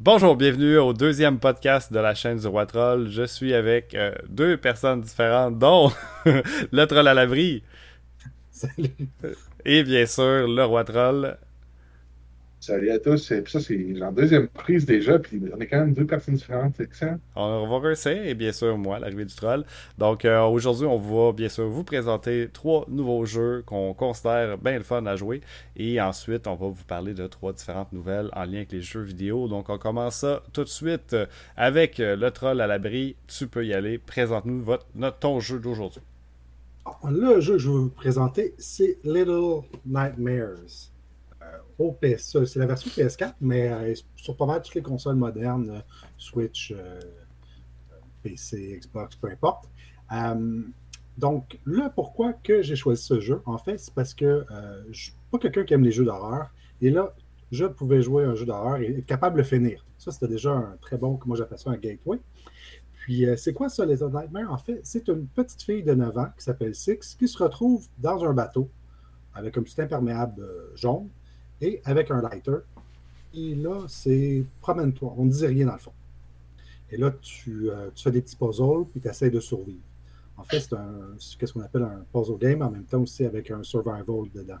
Bonjour, bienvenue au deuxième podcast de la chaîne du Roi Troll. Je suis avec euh, deux personnes différentes, dont le Troll à l'abri. Salut. Et bien sûr, le Roi Troll. Salut à tous. Et puis ça, c'est en deuxième prise déjà, puis on est quand même deux personnes différentes, c'est ça? On va réussir, et bien sûr, moi, l'arrivée du troll. Donc, euh, aujourd'hui, on va bien sûr vous présenter trois nouveaux jeux qu'on considère bien le fun à jouer. Et ensuite, on va vous parler de trois différentes nouvelles en lien avec les jeux vidéo. Donc, on commence ça tout de suite avec le troll à l'abri. Tu peux y aller. Présente-nous votre, notre, ton jeu d'aujourd'hui. Le jeu que je vais vous présenter, c'est Little Nightmares. Au PS, c'est la version PS4, mais euh, sur pas mal toutes les consoles modernes, euh, Switch, euh, PC, Xbox, peu importe. Euh, donc, là, pourquoi que j'ai choisi ce jeu, en fait, c'est parce que je ne suis pas quelqu'un qui aime les jeux d'horreur. Et là, je pouvais jouer un jeu d'horreur et être capable de le finir. Ça, c'était déjà un très bon, moi j'appelle ça un gateway. Puis, c'est quoi ça, les Nightmares? En fait, c'est une petite fille de 9 ans qui s'appelle Six qui se retrouve dans un bateau avec un petit imperméable jaune avec un lighter. Et là, c'est promène-toi. On ne dit rien dans le fond. Et là, tu, euh, fais des petits puzzles puis tu essaies de survivre. En fait, c'est un, ce qu'on appelle un puzzle game, en même temps aussi avec un survival dedans.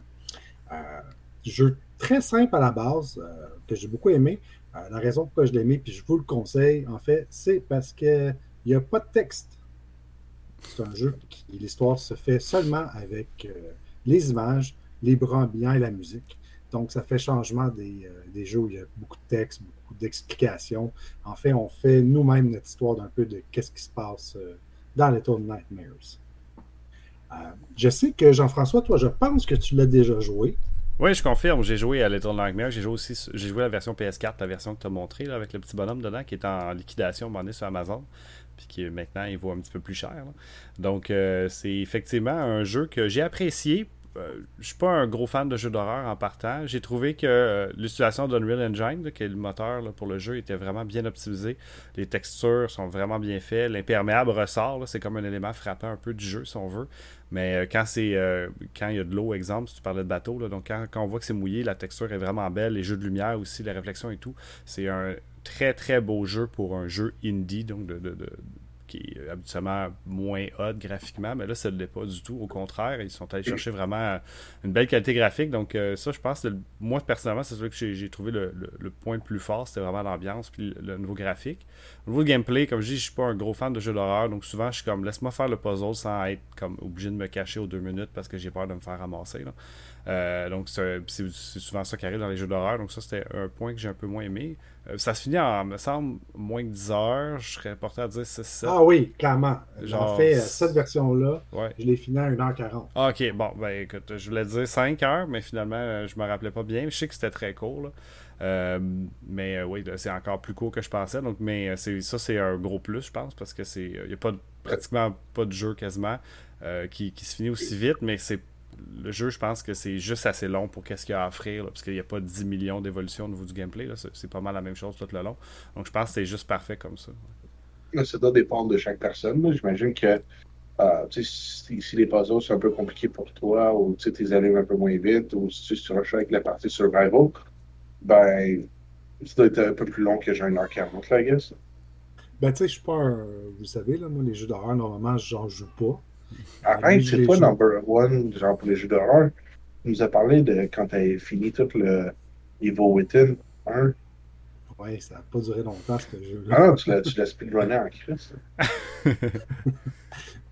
Euh, jeu très simple à la base, euh, que j'ai beaucoup aimé. Euh, la raison pourquoi je l'ai aimé, puis je vous le conseille, en fait, c'est parce qu'il n'y a pas de texte. C'est un jeu qui l'histoire se fait seulement avec les images, les bras ambiants et la musique. Donc, ça fait changement des, euh, des, jeux où il y a beaucoup de texte, beaucoup d'explications. En fait, on fait nous-mêmes notre histoire d'un peu de qu'est-ce qui se passe euh, dans Little Nightmares. Euh, je sais que Jean-François, toi, je pense que tu l'as déjà joué. Oui, je confirme. J'ai joué à Little Nightmares. J'ai joué aussi j'ai joué la version PS4, la version que tu as montrée, avec le petit bonhomme dedans, qui est en liquidation, donné sur Amazon puis qui maintenant il vaut un petit peu plus cher. Là. Donc c'est effectivement un jeu que j'ai apprécié je suis pas un gros fan de jeux d'horreur en partant. J'ai trouvé que euh, l'utilisation d'Unreal Engine, qui est le moteur pour le jeu, était vraiment bien optimisée. Les textures sont vraiment bien faites. L'imperméable ressort. C'est comme un élément frappant un peu du jeu, si on veut. Mais euh, quand c'est euh, quand il y a de l'eau, exemple, si tu parlais de bateau, donc quand, on voit que c'est mouillé, la texture est vraiment belle. Les jeux de lumière aussi, les réflexions et tout. C'est un très très beau jeu pour un jeu indie, donc de qui est habituellement moins hot graphiquement, mais là, ça ne l'est pas du tout. Au contraire, ils sont allés chercher vraiment une belle qualité graphique. Donc, euh, ça, je pense, que moi, personnellement, c'est ça que j'ai trouvé le, point le plus fort, c'était vraiment l'ambiance puis le, le, nouveau graphique. Au niveau gameplay, comme je dis, je suis pas un gros fan de jeux d'horreur, donc souvent, je suis comme, laisse-moi faire le puzzle sans être comme obligé de me cacher aux deux minutes parce que j'ai peur de me faire ramasser. Euh, donc, c'est souvent ça qui arrive dans les jeux d'horreur. Donc, ça, c'était un point que j'ai un peu moins aimé. Euh, ça se finit en, me semble, moins de 10 heures. Je serais porté à dire 6 7 Ah oui, clairement. J'en fais cette version-là. Ouais. Je l'ai fini à 1h40. Ah, ok, bon, ben écoute, je voulais dire 5 heures, mais finalement, je me rappelais pas bien. Je sais que c'était très court. Là. Euh, mais euh, oui, c'est encore plus court que je pensais. Donc, mais ça, c'est un gros plus, je pense, parce que c'est. Il n'y a pas de, pratiquement pas de jeu quasiment qui, qui se finit aussi vite, mais c'est le jeu, je pense que c'est juste assez long pour qu'est-ce qu'il y a à offrir, là, parce qu'il n'y a pas 10 millions d'évolutions au niveau du gameplay. C'est pas mal la même chose tout le long. Donc je pense que c'est juste parfait comme ça. Ça doit dépendre de chaque personne. J'imagine que euh, si, si, les puzzles sont un peu compliqués pour toi, ou tu les arrives un peu moins vite, ou si tu surches avec la partie survival, ben, ça doit être un peu plus long que j'ai un heure 40, là, I guess. Ben, tu sais, je suis pas un. Vous savez, là, moi, les jeux d'horreur, normalement, j'en joue pas. Arrête, c'est toi number one, genre pour les jeux d'horreur. Tu nous as parlé de quand tu as fini tout le Evil Within 1. Ouais, ça n'a pas duré longtemps ce jeu-là. Ah, tu l'as speedrunné en Christ.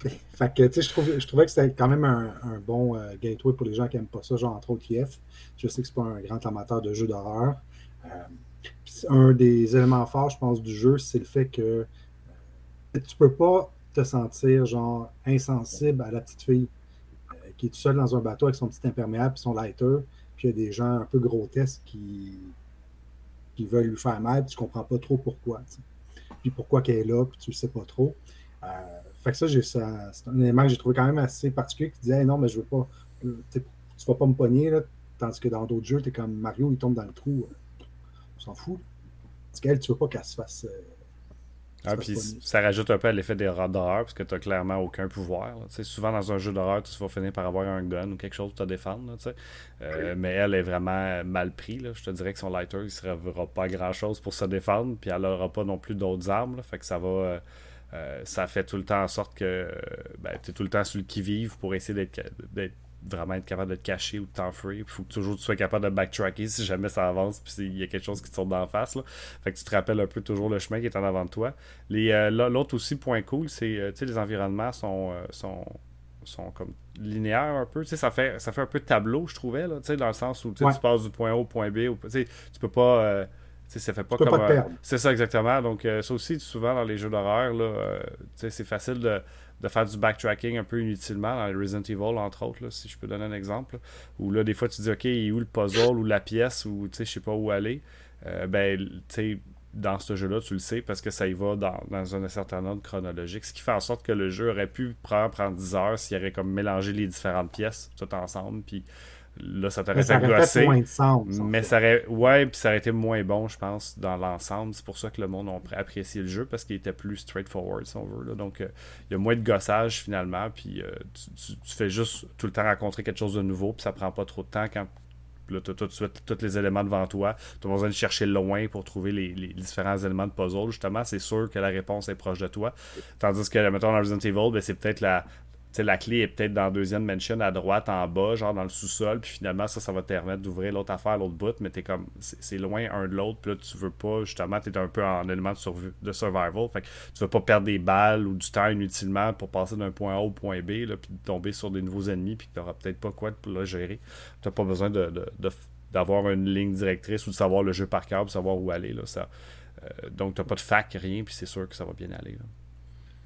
fait que, tu sais, je, trouvais, je trouvais que c'était quand même un, un bon euh, gateway pour les gens qui n'aiment pas ça, genre entre autres Kiev. Je sais que c'est pas un grand amateur de jeux d'horreur. Euh, un des éléments forts, je pense, du jeu, c'est le fait que euh, tu peux pas te sentir genre insensible à la petite fille euh, qui est toute seule dans un bateau avec son petit imperméable et son lighter, puis il y a des gens un peu grotesques qui, qui veulent lui faire mal, puis tu comprends pas trop pourquoi. Puis pourquoi qu'elle est là, puis tu le sais pas trop. Euh, fait que ça, c'est un élément que j'ai trouvé quand même assez particulier qui disait non, mais je veux pas. Tu vas pas me pogner, là, tandis que dans d'autres jeux, tu es comme Mario, il tombe dans le trou. On s'en fout. Parce qu'elle, tu veux pas qu'elle se fasse. Euh, Ah, puis ça rajoute un peu à l'effet des d'horreur parce que tu clairement aucun pouvoir. Souvent dans un jeu d'horreur, tu vas finir par avoir un gun ou quelque chose pour te défendre. Euh, mais elle est vraiment mal pris. Là. Je te dirais que son lighter, il ne servira pas grand chose pour se défendre. Puis elle n'aura pas non plus d'autres armes. Fait que ça va. Euh, euh, ça fait tout le temps en sorte que ben, tu es tout le temps celui qui vive pour essayer d'être vraiment être capable de te cacher ou de t'enfuir. Il faut que toujours tu sois capable de backtracker si jamais ça avance puis il y a quelque chose qui te sort d'en face. Là. Fait que tu te rappelles un peu toujours le chemin qui est en avant de toi. Euh, l'autre aussi, point cool, c'est euh, les environnements sont, euh, sont, sont comme linéaires un peu. Ça fait, ça fait un peu tableau, je trouvais, là, dans le sens où tu passes du point A au point B. Ou, tu peux pas. ça fait pas comme. C'est ça exactement. Donc, ça aussi, souvent dans les jeux d'horreur, c'est facile de, de faire du backtracking un peu inutilement dans Resident Evil, entre autres, si je peux donner un exemple. Où là, des fois, tu dis, OK, il est où le puzzle ou la pièce ou tu sais, je sais pas où aller? Euh, ben, tu sais, dans ce jeu-là, tu le sais parce que ça y va dans, un certain ordre chronologique. Ce qui fait en sorte que le jeu aurait pu prendre, prendre 10 heures s'il y avait comme mélangé les différentes pièces tout ensemble. Puis Là, ça t'aurait. Moins de sens, mais ça aurait. Ouais, puis ça aurait été moins bon, je pense, dans l'ensemble. C'est pour ça que le monde a apprécié le jeu, parce qu'il était plus straightforward, si on veut. Donc, euh, il y a moins de gossage finalement, puis euh, tu, fais juste tout le temps rencontrer quelque chose de nouveau, puis ça prend pas trop de temps quand tu as tout de suite tous les éléments devant toi. Tu as besoin de chercher loin pour trouver les, différents éléments de puzzle. Justement, c'est sûr que la réponse est proche de toi. Tandis que, mettons, dans Resident Evil, ben, c'est peut-être la, la clé est peut-être dans la deuxième mention à droite, en bas, genre dans le sous-sol, puis finalement, ça, ça va te permettre d'ouvrir l'autre affaire, l'autre bout, mais t'es comme, c'est loin un de l'autre, puis là, tu veux pas, justement, t'es un peu en élément de, de, survival, fait que tu veux pas perdre des balles ou du temps inutilement pour passer d'un point A au point B, là, puis tomber sur des nouveaux ennemis, puis que t'auras peut-être pas quoi pour le gérer. T'as pas besoin de, d'avoir une ligne directrice ou de savoir le jeu par cœur, pour savoir où aller, là, ça. Euh, donc, t'as pas de fac, rien, puis c'est sûr que ça va bien aller.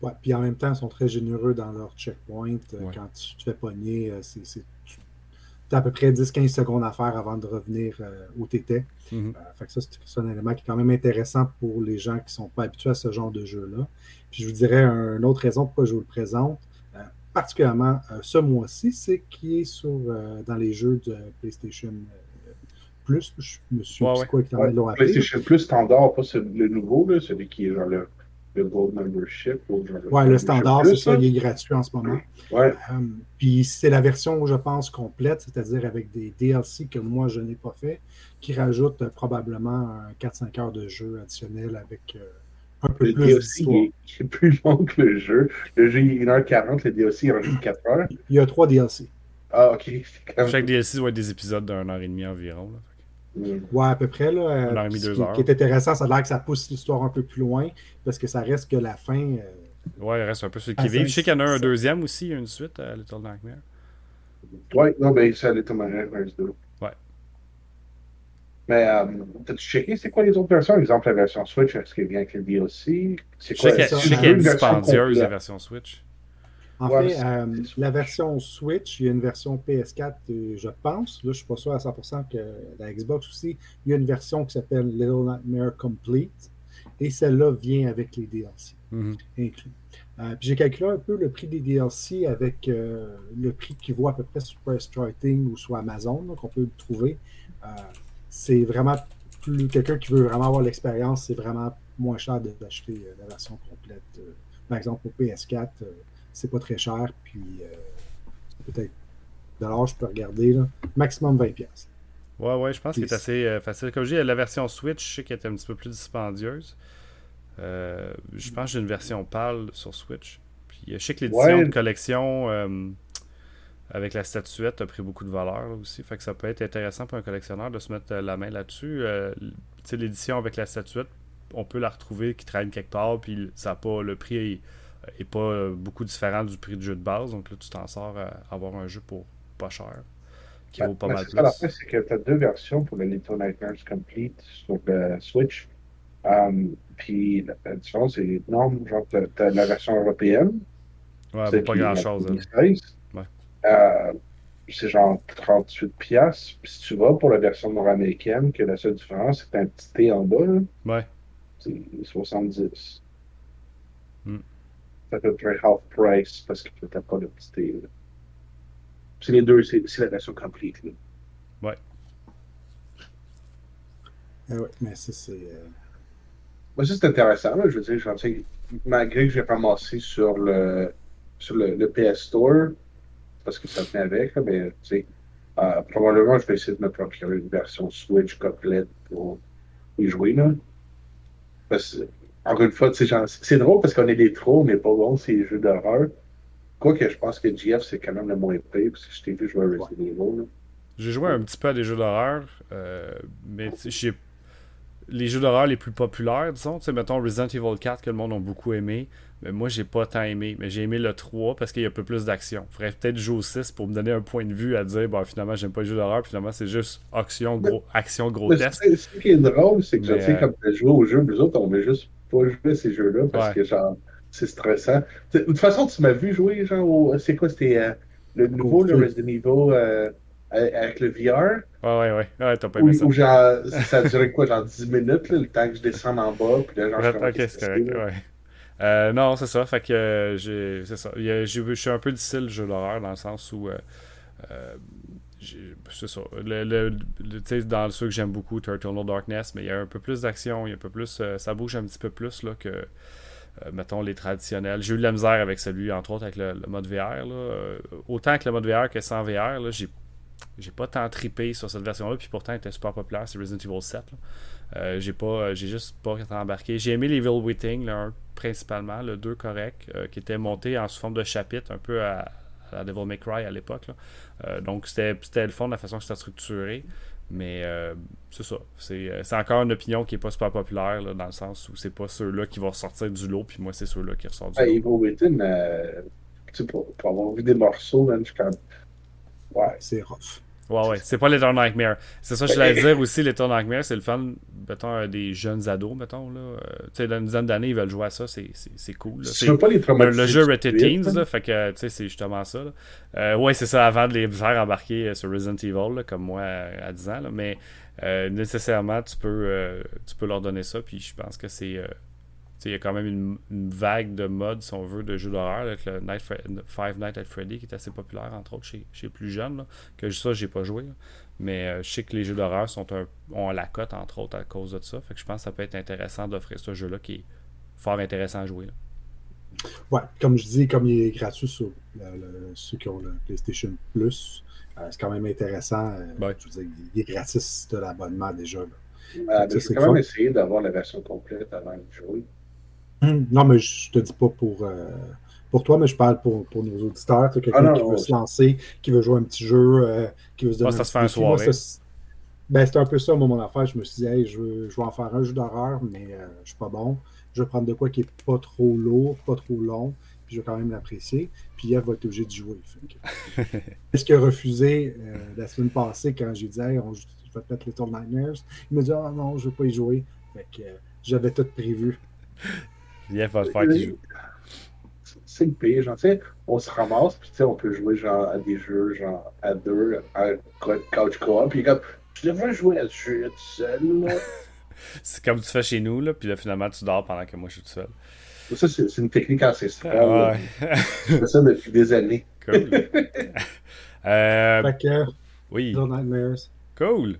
Ouais, puis en même temps, ils sont très généreux dans leur checkpoint. Euh, quand tu te fais pogner, euh, c'est, tu as à peu près 10-15 secondes à faire avant de revenir euh, où tu étais. Mm-hmm. fait que ça, c'est un élément qui est quand même intéressant pour les gens qui ne sont pas habitués à ce genre de jeu-là. Puis je vous dirais une autre raison pourquoi je vous le présente, particulièrement ce mois-ci, c'est qu'il est sur, dans les jeux de PlayStation Plus. Je me suis ouais, quoi ouais. PlayStation Plus standard, pas le nouveau, là, celui qui est genre le le Gold Membership. Oui, le standard, c'est ça, il est gratuit en ce moment. Ouais. Euh, puis c'est la version, je pense, complète, c'est-à-dire avec des DLC que moi, je n'ai pas fait, qui rajoute euh, probablement 4-5 heures de jeu additionnel avec euh, un peu plus d'histoire. Il, est plus long que le jeu. Le jeu est 1h40, le DLC en 4 heures. Il y a 3 DLC. Ah, ok. Chaque DLC doit être des épisodes d'une heure et demie environ. Là. Ouais, à peu près. Là, euh, ce qui, est intéressant, ça a l'air que ça pousse l'histoire un peu plus loin parce que ça reste que la fin. Euh, ouais, il reste un peu celui qui vit. Je sais qu'il y en a un deuxième aussi, une suite à Little Nightmare. Ouais, non, mais c'est Little Nightmare 2. Ouais. Mais euh, t'as-tu checké c'est quoi les autres versions? Exemple, la version Switch, est-ce qu'elle vient avec le DLC? C'est quoi Je sais qu'elle est dispendieuse, la version Switch. En fait, euh, la version Switch, il y a une version PS4, euh, je pense. Là, je ne suis pas sûr à 100% que la Xbox aussi. Il y a une version qui s'appelle Little Nightmare Complete. Et celle-là vient avec les DLC mm-hmm. inclus. Euh, puis j'ai calculé un peu le prix des DLC avec le prix qui vaut à peu près sur Press ou sur Amazon, donc on peut le trouver. c'est vraiment plus quelqu'un qui veut vraiment avoir l'expérience, c'est vraiment moins cher d'acheter la version complète. par exemple, pour PS4 c'est pas très cher, puis euh, peut-être de je peux regarder, là, maximum 20$. Ouais, ouais, je pense qu'il est assez euh, facile. Comme je dis, la version Switch, je sais qu'elle est un petit peu plus dispendieuse. Euh, je pense que j'ai une version PAL sur Switch. Puis je sais que l'édition de collection avec la statuette a pris beaucoup de valeur aussi. Fait que ça peut être intéressant pour un collectionneur de se mettre la main là-dessus. l'édition avec la statuette, on peut la retrouver qui traîne quelque part, puis ça pas le prix et pas euh, beaucoup différent du prix du jeu de base. Donc là, tu t'en sors à avoir un jeu pour pas cher, qui vaut pas mal plus. La c'est que tu as deux versions pour le Little Nightmares Complete sur le Switch. Um, puis la, différence, c'est énorme. Genre, tu as, la version européenne. Ouais, c'est pas grand-chose. Hein. Ouais. Euh, c'est genre 38$. Puis si tu vas pour la version nord-américaine, que la seule différence, c'est un petit T en bas. ouais. C'est 70. Près half price parce que t'as pas le petit C'est les deux, c'est la version complète. Là. Ouais. Ah ouais, mais ça c'est. Euh... moi, ça, c'est intéressant. Là. Je veux dire, malgré que j'ai ramassé sur le, sur le, le, PS Store, parce que ça venait avec, là, mais tu sais, euh, probablement, je vais essayer de me procurer une version Switch complète pour y jouer. Là. Parce que, encore une fois, c'est drôle parce qu'on est des trolls, mais pas bon, c'est les jeux d'horreur. Quoique, je pense que GF, c'est quand même le moins pire, parce que je t'ai vu jouer à Resident Evil. J'ai joué un petit peu à des jeux d'horreur, euh, mais j'ai les jeux d'horreur les plus populaires, disons, tu sais, mettons Resident Evil 4 que le monde a beaucoup aimé, mais moi j'ai pas tant aimé, mais j'ai aimé le 3 parce qu'il y a un peu plus d'action. Faudrait peut-être jouer au 6 pour me donner un point de vue à dire, bon, finalement j'aime pas les jeux d'horreur, finalement c'est juste action, gros, action grotesque. Ce qui est drôle, c'est que je sais, comme tu joué au jeu, nous autres, on veut juste pas jouer à ces jeux-là parce que genre, c'est stressant. De toute façon, tu m'as vu jouer, genre, c'est quoi, c'était euh, le nouveau, le Resident Evil. Euh, avec le VR. Ouais, ouais, ouais. ouais t'as pas aimé ça. genre, ça durait quoi, genre 10 minutes, là, le temps que je descende en bas, puis là, genre, je Ok, c'est correct, ouais. Euh, non, c'est ça. Fait que euh, j'ai. C'est ça. Je suis un peu difficile le jeu d'horreur dans le sens où. Euh, euh c'est ça. Le, le, le dans ceux que j'aime beaucoup, Turtle No Darkness, mais il y a un peu plus d'action, il y a un peu plus. ça bouge un petit peu plus là, que. mettons les traditionnels. J'ai eu de la misère avec celui, entre autres, avec le, mode VR. Là. autant que le mode VR que sans VR, là, j'ai j'ai pas tant tripé sur cette version-là, puis pourtant elle était super populaire, c'est Resident Evil 7. Euh, j'ai pas euh, j'ai juste pas embarqué. J'ai aimé Evil Waiting, 1 principalement, le 2 correct, euh, qui était monté en sous forme de chapitre, un peu à, à Devil May Cry à l'époque. donc c'était le fond de la façon que c'était structuré. Mais c'est ça. C'est encore une opinion qui est pas super populaire, dans le sens où c'est pas ceux-là qui vont sortir du lot, puis moi c'est ceux-là qui ressortent du lot. Evil Waiting, pour, pour, avoir vu des morceaux, je suis quand même Ouais, c'est rough. Ouais, ouais. C'est pas Little Nightmare. C'est ça que je voulais dire aussi, Little Nightmare, c'est le fun, mettons, des jeunes ados, mettons, là. Euh, tu sais, dans une dizaine d'années, ils veulent jouer à ça, c'est cool. C'est pas les le, le jeu Rated Teens, là, fait que, tu sais, c'est justement ça. Là. Euh, ouais, c'est ça, avant de les faire embarquer euh, sur Resident Evil, là, comme moi à 10 ans, là, mais nécessairement, tu peux, tu peux leur donner ça, puis je pense que c'est il y a quand même une, vague de modes, si on veut, de jeux d'horreur, avec le Night Five Nights at Freddy, qui est assez populaire, entre autres, chez, chez plus jeunes. Là, que ça, j'ai pas joué. Mais euh, je sais que les jeux d'horreur sont un, ont la cote, entre autres, à cause de ça. Fait que je pense que ça peut être intéressant d'offrir ce jeu-là qui est fort intéressant à jouer. Là. Ouais, comme je dis, comme il est gratuit sur ceux qui ont le PlayStation Plus, euh, c'est quand même intéressant. Euh, je veux dire, il est gratis de l'abonnement déjà. Là. Quand même essayer d'avoir la version complète avant de jouer. Hum, non, mais je te dis pas pour, euh, pour toi, mais je parle pour, pour nos auditeurs. Quelqu'un ah qui veut se lancer, qui veut jouer un petit jeu, euh, qui veut se donner. ça se fait un soirée. Ben, c'était un peu ça, mon affaire. Je me suis dit, hey, je, veux, je vais en faire un jeu d'horreur, mais euh, je suis pas bon. Je vais prendre de quoi qui est pas trop lourd, pas trop long, puis je vais quand même l'apprécier. Puis Eve va être obligé de jouer. Qu'est-ce qu'il a refusé la semaine passée quand j'ai dit, hey, on, je vais te mettre Little Nightmares? Il m'a dit, ah non, je vais pas y jouer. Fait que j'avais tout prévu. Jeff va faire qu'il joue. C'est le pire, genre, tu sais, on se ramasse, puis tu sais, on peut jouer genre à des jeux, genre à deux, à couch co-op, puis comme, je devrais jouer à ce jeu tout seul, là. c'est comme tu fais chez nous, là, puis là, finalement, tu dors pendant que moi, je suis tout seul. Ça, c'est une technique ancestrale. Ah, ouais. je fais ça depuis des années. Cool. euh, fait que, oui. Nightmares. Cool.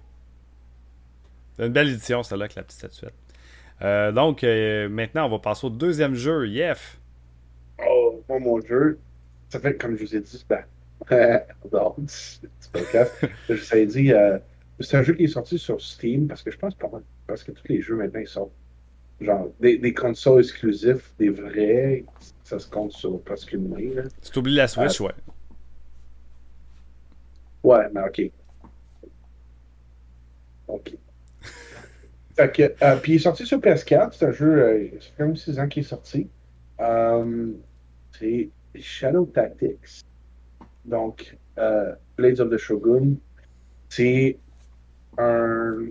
C'est une belle édition, celle-là, avec la petite statuette. Euh, donc, euh, maintenant, on va passer au deuxième jeu, Yef. Oh, mon jeu, ça fait comme je vous ai dit, ben, non, c'est je vous ai dit, euh, c'est un jeu qui est sorti sur Steam parce que je pense pas parce que tous les jeux maintenant ils sont genre des, des consoles exclusives, des vrais, ça se compte sur presque une main. Tu t'oublies la Switch, ouais. Ouais, mais ok. Ok. Euh, puis il est sorti sur PS4. C'est un jeu, euh, c'est quand même 6 ans qu'il est sorti. Euh, c'est Shadow Tactics. Donc, Blades of the Shogun. C'est un.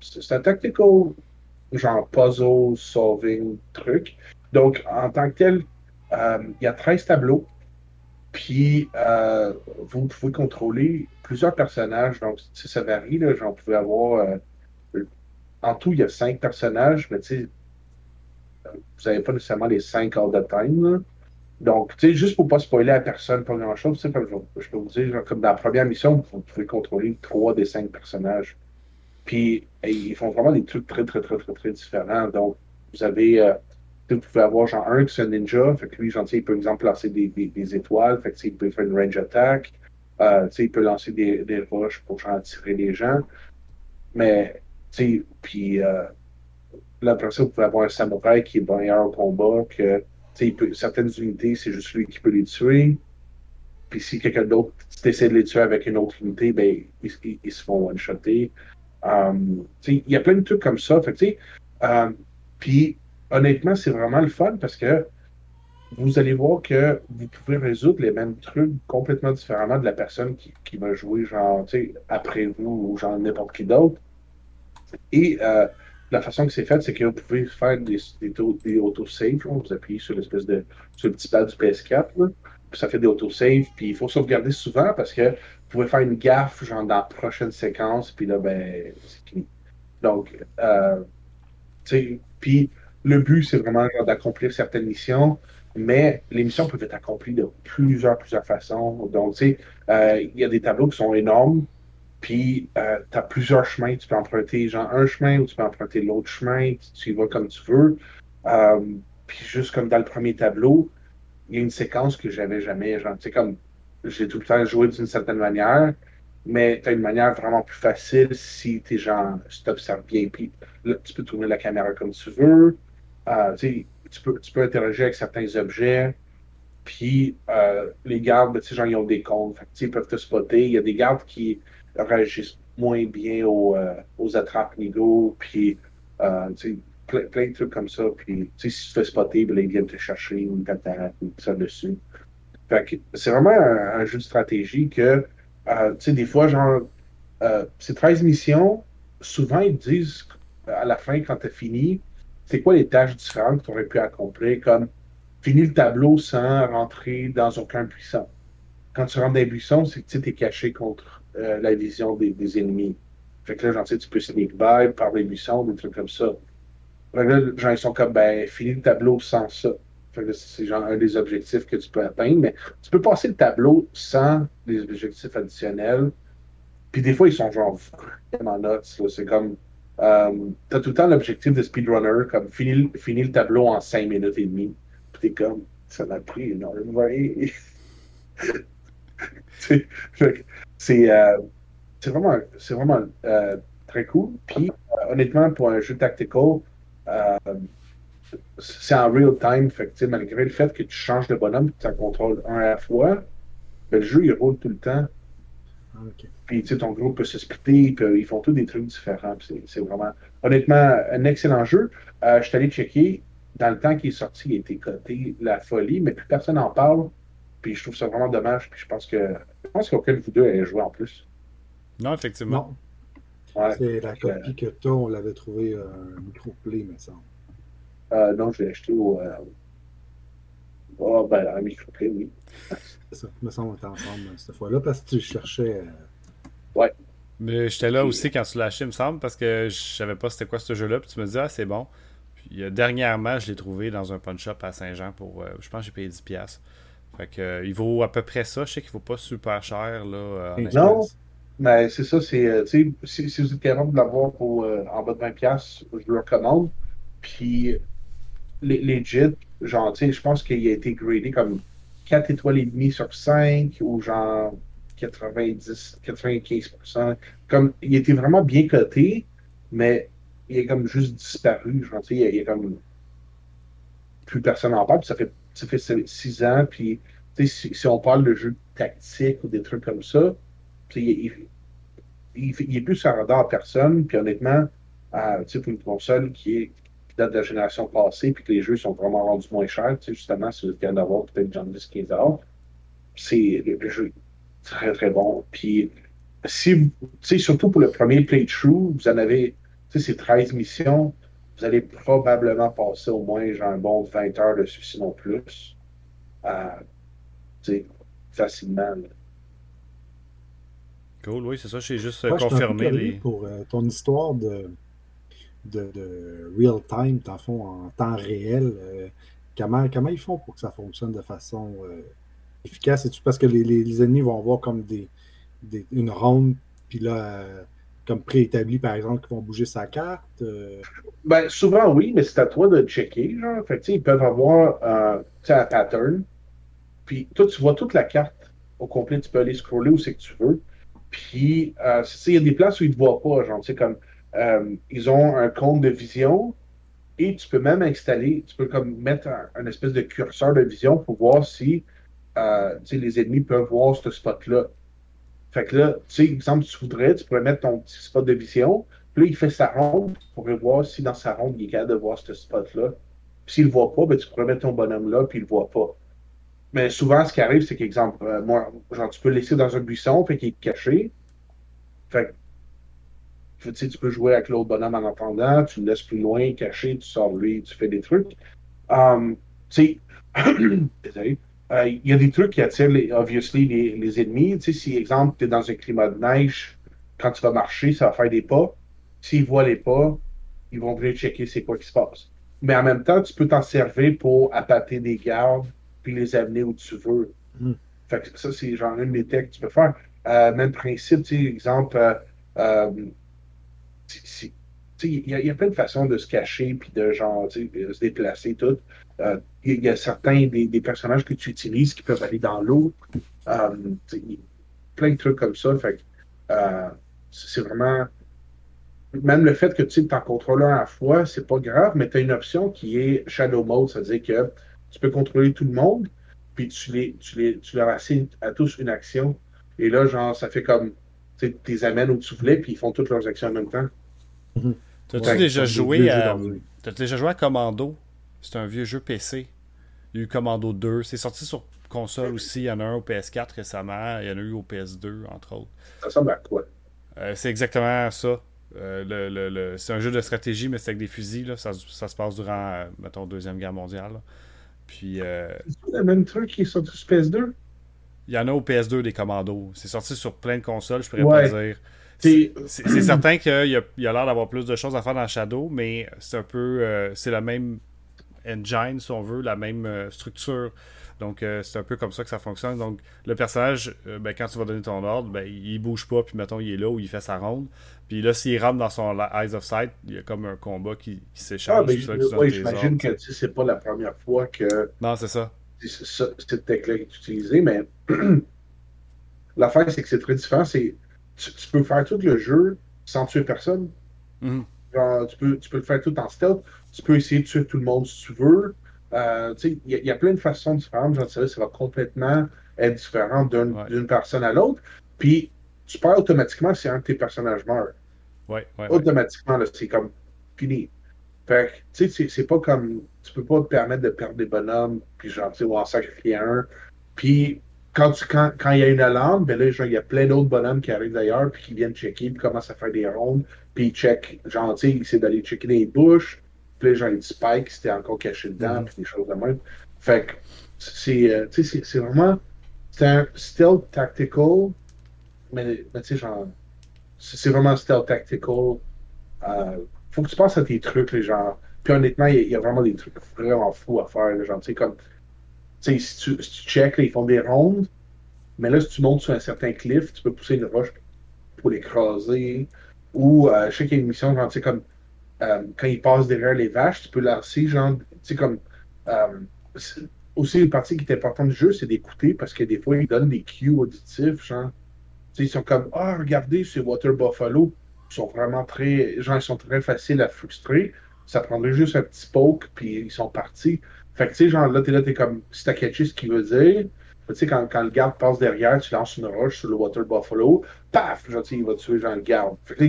C'est un tactical, genre puzzle solving truc. Donc, en tant que tel, il y a 13 tableaux. Puis, vous pouvez contrôler plusieurs personnages, donc ça varie. Là, j'en pouvais avoir. Euh, en tout, il y a cinq personnages, mais tu sais, vous n'avez pas nécessairement les cinq all the time. Donc, tu sais, juste pour ne pas spoiler à personne, pas grand-chose, je, je, peux vous dire, comme dans la première mission, vous pouvez contrôler trois des cinq personnages. Puis ils font vraiment des trucs très, très, très, très, très différents. Donc, vous avez. Euh, vous pouvez avoir genre un qui est un ninja, fait que lui, genre, il peut, exemple, lancer des, des, étoiles, fait que, il peut faire une range attack, euh, il peut lancer des, des roches pour genre, attirer les gens. Mais, tu puis euh, là, après ça, vous pouvez avoir un samouraï qui est meilleur au combat, que, tu sais, certaines unités, c'est juste lui qui peut les tuer. Puis si quelqu'un d'autre essaie de les tuer avec une autre unité, ben, ils, se font one-shotter. Um, il y a plein de trucs comme ça. Fait, um, puis honnêtement, c'est vraiment le fun parce que vous allez voir que vous pouvez résoudre les mêmes trucs complètement différemment de la personne qui, qui va jouer genre, après vous ou genre n'importe qui d'autre. Et euh, la façon que c'est fait, c'est que vous pouvez faire des, des, auto-saves. Vous appuyez sur l'espèce de sur le petit pad du PS4. puis ça fait des auto-saves. Puis il faut sauvegarder souvent parce que vous pouvez faire une gaffe genre dans la prochaine séquence. Puis là, ben, c'est fini. Donc, euh, tu sais, puis le but, c'est vraiment d'accomplir certaines missions, mais les missions peuvent être accomplies de plusieurs, plusieurs façons. Donc, tu sais, euh, il y a des tableaux qui sont énormes, puis euh, tu as plusieurs chemins. Tu peux emprunter genre un chemin ou tu peux emprunter l'autre chemin, tu, y vas comme tu veux. Euh, puis juste comme dans le premier tableau, il y a une séquence que j'avais jamais, genre, tu sais, comme j'ai tout le temps joué d'une certaine manière, mais tu as une manière vraiment plus facile si tu genre, si observes bien, puis là, tu peux tourner la caméra comme tu veux. Euh, tu, peux, tu peux interagir avec certains objets. Puis euh, les gardes, tu sais, genre, ils ont des comptes. ils peuvent te spotter. Il y a des gardes qui réagissent moins bien aux, euh, aux attrapes. Puis, tu plein, de trucs comme ça. Puis, si tu te fais spotter, ben, ils viennent te chercher ou t'attaquent ça dessus. C'est vraiment un, jeu de stratégie que, des fois, genre, ces 13 missions, souvent, ils te disent à la fin, quand tu as fini, c'est quoi les tâches différentes que tu aurais pu accomplir, comme finir le tableau sans rentrer dans aucun buisson. Quand tu rentres dans les buissons, c'est que tu es caché contre euh, la vision des, ennemis. Fait que là, genre, tu peux sneak by par les buissons, des trucs comme ça. Fait que là, genre, ils sont comme, ben, finis le tableau sans ça. Fait que c'est genre un des objectifs que tu peux atteindre, mais tu peux passer le tableau sans des objectifs additionnels. Puis des fois, ils sont genre vraiment nuts. C'est comme, euh, tu as tout le temps l'objectif de speedrunner, comme finir, le tableau en 5 minutes et demie. Puis t'es comme, ça m'a pris une heure. c'est vraiment, vraiment euh, très cool. Puis, euh, honnêtement, pour un jeu tactical, c'est en real time. Fait malgré le fait que tu changes de bonhomme que tu en contrôles un à la fois, ben, le jeu il roule tout le temps. Ah, puis, tu sais, ton groupe peut se splitter, puis ils font tous des trucs différents. C'est vraiment, honnêtement, un excellent jeu. Euh, je suis allé checker, dans le temps qu'il est sorti, il a été coté la folie, mais plus personne n'en parle. Puis je trouve ça vraiment dommage. Puis je pense que je pense qu'aucun de vous deux allait jouer en plus. Non, effectivement. C'est la copie que toi, on l'avait trouvé euh, un microplay, me semble. Euh, non, je l'ai acheté au. Euh... Oh, ben, un microplay, oui. Ça. me semble qu'on était ensemble euh, cette fois-là parce que tu cherchais. Euh, ouais. Mais j'étais là aussi quand tu l'as acheté, me semble, parce que je savais pas c'était quoi ce jeu-là. Puis tu me dis, ah, c'est bon. Puis euh, dernièrement, je l'ai trouvé dans un punch-up à Saint-Jean pour. je pense que j'ai payé 10$. Fait que, il vaut à peu près ça. Je sais qu'il vaut pas super cher. Là, non, mais c'est ça. c'est si, si, vous êtes capable de l'avoir pour en bas de 20$, je le recommande. Puis, legit, genre, tu sais, je pense qu'il a été gradé comme 4 étoiles et demie sur 5 ou genre 90, 95%. Comme, il était vraiment bien coté, mais il est comme juste disparu. Genre, il, est comme. Plus personne n'en parle. ça fait, ça fait 6 ans. Puis, si, si on parle de jeux tactiques ou des trucs comme ça, il, il, il, est plus sur radar personne. Puis, honnêtement, euh, pour une console qui est date de la génération passée, puis que les jeux sont vraiment rendus moins chers, tu sais, justement, si vous êtes d'avoir peut-être genre 10-15 heures, c'est le, jeu très très bon. Puis, si tu sais, surtout pour le premier playthrough, vous en avez, tu sais, ces 13 missions, vous allez probablement passer au moins genre un bon 20 heures dessus, sinon plus. Euh, tu sais, facilement. Cool, oui, c'est ça. J'ai juste confirmé les. Pour euh, ton histoire de de, real time, dans fond, en temps réel. Euh, comment, comment ils font pour que ça fonctionne de façon euh, efficace? Et parce que les, les, ennemis vont avoir comme des, une ronde, puis là, comme préétablis, par exemple, qui vont bouger sa carte? Euh? Ben, souvent, oui, mais c'est à toi de checker. Genre. Fait ils peuvent avoir euh, un pattern. Puis toi, tu vois toute la carte au complet. Tu peux aller scroller où c'est que tu veux. Puis, euh, il y a des places où ils ne te voient pas. Genre, comme, euh, ils ont un compte de vision et tu peux même installer, tu peux comme mettre un, espèce de curseur de vision pour voir si euh, les ennemis peuvent voir ce spot-là. Fait que là, tu sais, exemple, tu voudrais, tu pourrais mettre ton petit spot de vision, puis là, il fait sa ronde, pourrais voir si dans sa ronde, il est capable de voir ce spot-là. Puis s'il le voit pas, ben, tu pourrais mettre ton bonhomme là, puis il le voit pas. Mais souvent, ce qui arrive, c'est qu'exemple, euh, moi, genre, tu peux le laisser dans un buisson, fait qu'il est caché. Fait que, tu sais, tu peux jouer avec l'autre bonhomme en attendant, tu le laisses plus loin, caché, tu sors lui, tu fais des trucs. Um, tu sais, désolé. Euh, il y a des trucs qui attirent, les, obviously, les, les ennemis. Tu sais, si, exemple, tu es dans un climat de neige, quand tu vas marcher, ça va faire des pas. S'ils voient les pas, ils vont venir checker c'est quoi qui se passe. Mais en même temps, tu peux t'en servir pour appâter des gardes puis les amener où tu veux. Hmm. Fait que ça, c'est genre une des techs que tu peux faire. Euh, même principe, tu sais, exemple, euh, euh il y, a plein de façons de se cacher puis de genre se déplacer tout. Euh, il y, a certains des, personnages que tu utilises qui peuvent aller dans l'eau. Euh, plein de trucs comme ça. Euh, c'est vraiment. Même le fait que tu en contrôles un à la fois, c'est pas grave, mais tu as une option qui est Shadow Mode, c'est-à-dire que tu peux contrôler tout le monde, puis tu les, tu les, tu leur assignes à tous une action. Et là, genre, ça fait comme tu les amènes où tu voulais, puis ils font toutes leurs actions en même temps. Mm-hmm. T'as-tu déjà joué à. T'as déjà joué à Commando? C'est un vieux jeu PC. Il y a eu Commando 2. C'est sorti sur console aussi. Il y en a un au PS4 récemment. Il y en a eu au PS2, entre autres. Ça ressemble à quoi? Euh, C'est exactement ça. Euh, le, le, c'est un jeu de stratégie, mais c'est avec des fusils. Là. Ça, ça, se passe durant, euh, mettons, Deuxième Guerre mondiale. Puis. C'est le même truc qui est sorti sur PS2 Il y en a au PS2 des commandos. C'est sorti sur plein de consoles, je pourrais pas dire. C'est certain qu'il y a, l'air d'avoir plus de choses à faire dans Shadow, mais c'est un peu. Euh, c'est la même engine, si on veut, la même euh, structure. Donc, euh, c'est un peu comme ça que ça fonctionne. Donc, le personnage, ben, quand tu vas donner ton ordre, ben, il bouge pas, puis mettons, il est là où il fait sa ronde. Puis là, s'il rentre dans son Eyes of Sight, il y a comme un combat qui, qui s'échange. Ah, ben, oui, j'imagine que c'est pas la première fois que. Non, c'est ça. Cette technique est utilisée, mais l'affaire, c'est que c'est très différent. C'est tu, peux faire tout le jeu sans tuer personne. Mhm. tu, peux, tu peux le faire tout en stealth. Tu peux essayer de tuer tout le monde si tu veux. Euh, il y, a plein de façons différentes. Genre, ça va complètement être différent d'une personne à l'autre. Puis, tu perds automatiquement si un de tes personnages meurt. Ouais, automatiquement, c'est comme fini. Fait tu sais, c'est pas comme. Tu peux pas te permettre de perdre des bonhommes, puis genre, tu sais, ou en sacrifier un. Puis, quand, quand, quand, il y a une alarme, ben là, genre, il y a plein d'autres bonhommes qui arrivent d'ailleurs, puis qui viennent checker, puis commencent à faire des rondes, puis ils checkent, genre, tu sais, ils essaient d'aller checker les bouches, puis là, genre, ils spike, c'était encore caché dedans, mm-hmm. puis des choses de même. Fait que, c'est, euh, tu sais, c'est vraiment, c'est un stealth tactical, mais, tu sais, genre, c'est vraiment stealth tactical. Euh, faut que tu penses à tes trucs, les gens. Puis honnêtement, il y, a vraiment des trucs vraiment fous à faire, les gens, tu sais, comme si tu, si tu check, ils font des rondes, mais là, si tu montes sur un certain cliff, tu peux pousser une roche pour l'écraser. Ou, euh, je genre, tu sais, comme euh, quand ils passent derrière les vaches, tu peux lancer, genre, tu sais, comme. Euh, aussi, une partie qui est importante du jeu, c'est d'écouter parce que des fois, ils donnent des cues auditifs, genre. Tu sais, ils sont comme, ah, regardez, c'est Water Buffalo. Ils sont vraiment très. Genre, ils sont très faciles à frustrer. Ça prendrait juste un petit poke, puis ils sont partis. Fait que, tu sais, genre, là, t'es là, t'es comme, si t'as catché ce qu'il veut dire, tu sais, quand, quand, le garde passe derrière, tu lances une roche sur le Water Buffalo, paf, genre, il va tuer, genre, le garde. Fait que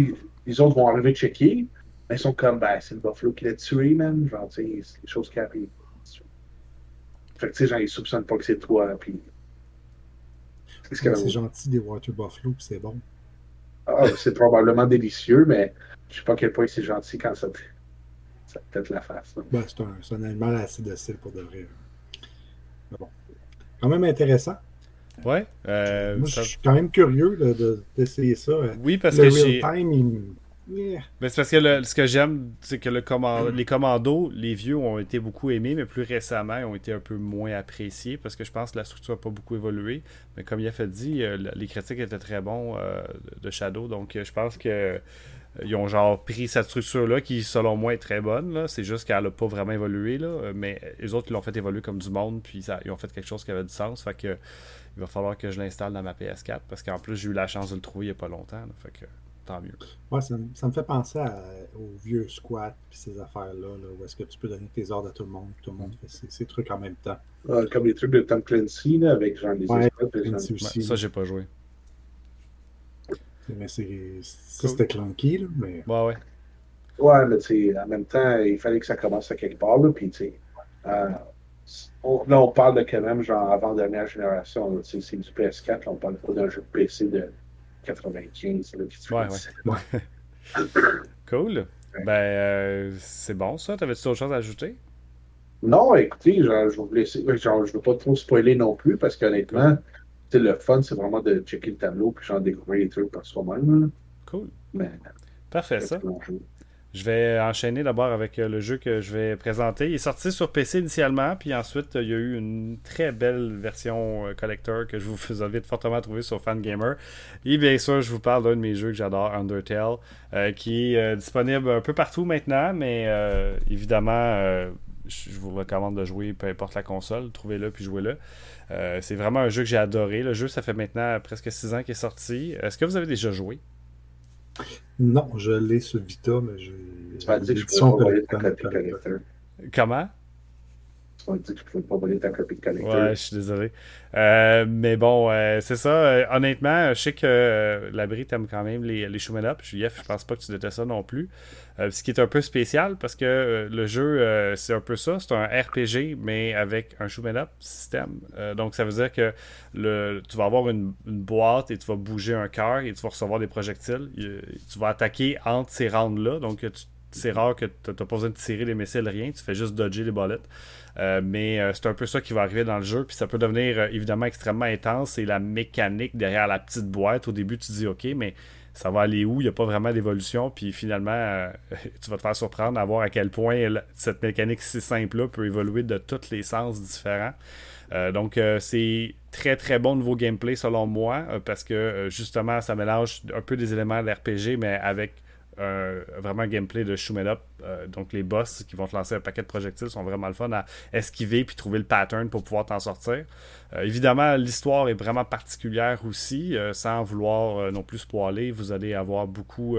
les, autres vont arriver checker, mais ils sont comme, ben, c'est le Buffalo qui l'a tué, man. Genre, tu sais, c'est les choses qui arrivent. Fait que, tu sais, genre, ils soupçonnent pas que c'est toi, puis. C'est gentil des Water Buffalo, puis c'est bon. Ah, c'est probablement délicieux, mais je sais pas à quel point c'est gentil quand ça peut-être la face. Ben, c'est un, un, animal assez docile pour de vrai. Mais bon. Quand même intéressant. Ouais. Euh, Moi, je suis quand même curieux d'essayer ça. Oui, parce le que real time, Yeah. Mais c'est parce que le- ce que j'aime, c'est que le commando, les commandos, les vieux ont été beaucoup aimés, mais plus récemment, ils ont été un peu moins appréciés parce que je pense que la structure n'a pas beaucoup évolué. Mais comme il a fait dit, euh, le- les critiques étaient très bons euh, de Shadow, donc euh, je pense que euh, ils ont genre pris cette structure-là qui, selon moi, est très bonne. là. C'est juste qu'elle n'a pas vraiment évolué, là. Euh, mais les autres, ils l'ont fait évoluer comme du monde, puis ça- ils ont fait quelque chose qui avait du sens. Fait que il va falloir que je l'installe dans ma PS4 parce qu'en plus, j'ai eu la chance de le trouver il n'y a pas longtemps. là. Fait que tant mieux. Ouais, ça, me- ça me fait penser à- aux vieux squats puis ces affaires-là, là, où est-ce que tu peux donner tes ordres à tout le monde, puis tout le monde fait ses, ses trucs en même temps. Euh, comme les trucs de Tom Clancy, là, avec genre des Ouais, puis genre- Ouais, ça, j'ai pas joué. Mais c'est, c'était clunky, là, mais Ouais, ouais. Ouais, mais tu sais, en même temps, il fallait que ça commence à quelque part, là, puis tu sais, euh, on- là, on parle de quand même, genre, avant-dernière génération, là, tu sais, c'est du PS4, là, on parle pas d'un jeu de PC de 95, là, qui tu Ouais, fais- Cool. Ben, euh, c'est bon ça. T'avais-tu d'autres choses à ajouter? Non, écoutez, genre, je vais vous laisser, genre, je veux pas trop spoiler non plus, parce qu'honnêtement, le fun, c'est vraiment de checker le tableau, puis genre, découvrir les trucs par soi-même. Cool. mais Parfait, ça. Je vais enchaîner d'abord avec euh, le jeu que je vais présenter. Il est sorti sur PC initialement, puis ensuite, euh, il y a eu une très belle version euh, collector que je vous invite fortement à trouver sur Fangamer. Et bien sûr, je vous parle d'un de mes jeux que j'adore, Undertale, euh, qui est euh, disponible un peu partout maintenant, mais euh, évidemment, je vous recommande de jouer, peu importe la console, trouvez-le puis jouez-le. Euh, c'est vraiment un jeu que j'ai adoré. Le jeu, ça fait maintenant presque 6 ans qu'il est sorti. Est-ce que vous avez déjà joué? non, je l'ai sur Vita, mais j'ai. Tu que je. Comment? Pas ta copie de collector. Ouais, je suis désolé. Euh, mais bon, euh, c'est ça. Euh, honnêtement, je sais que euh, l'abri t'aime quand même les, les up. Jeff, je pense pas que tu détestes ça non plus. Ce qui est un peu spécial parce que le jeu, c'est un peu ça. C'est un RPG, mais avec un shoot up système. Donc, ça veut dire que le, tu vas avoir une, boîte et tu vas bouger un cœur et tu vas recevoir des projectiles. Il- tu vas attaquer entre ces rounds-là. Donc, c'est rare que tu n'as pas besoin de tirer les missiles, rien. Tu fais juste dodger les bullets. Euh, mais euh, c'est un peu ça qui va arriver dans le jeu. Puis ça peut devenir euh, évidemment extrêmement intense. C'est la mécanique derrière la petite boîte. Au début, tu te dis OK, mais ça va aller où? Il n'y a pas vraiment d'évolution. Puis finalement, tu vas te faire surprendre à voir à quel point cette mécanique si simple-là peut évoluer de tous les sens différents. Donc, c'est très très bon niveau gameplay selon moi, parce que justement, ça mélange un peu des éléments de RPG, mais avec vraiment un gameplay de shoot up. Euh, donc, les boss qui vont te lancer un paquet de projectiles sont vraiment le fun à esquiver puis trouver le pattern pour pouvoir t'en sortir. Euh, évidemment, l'histoire est vraiment particulière aussi, euh, sans vouloir non plus spoiler. Vous allez avoir beaucoup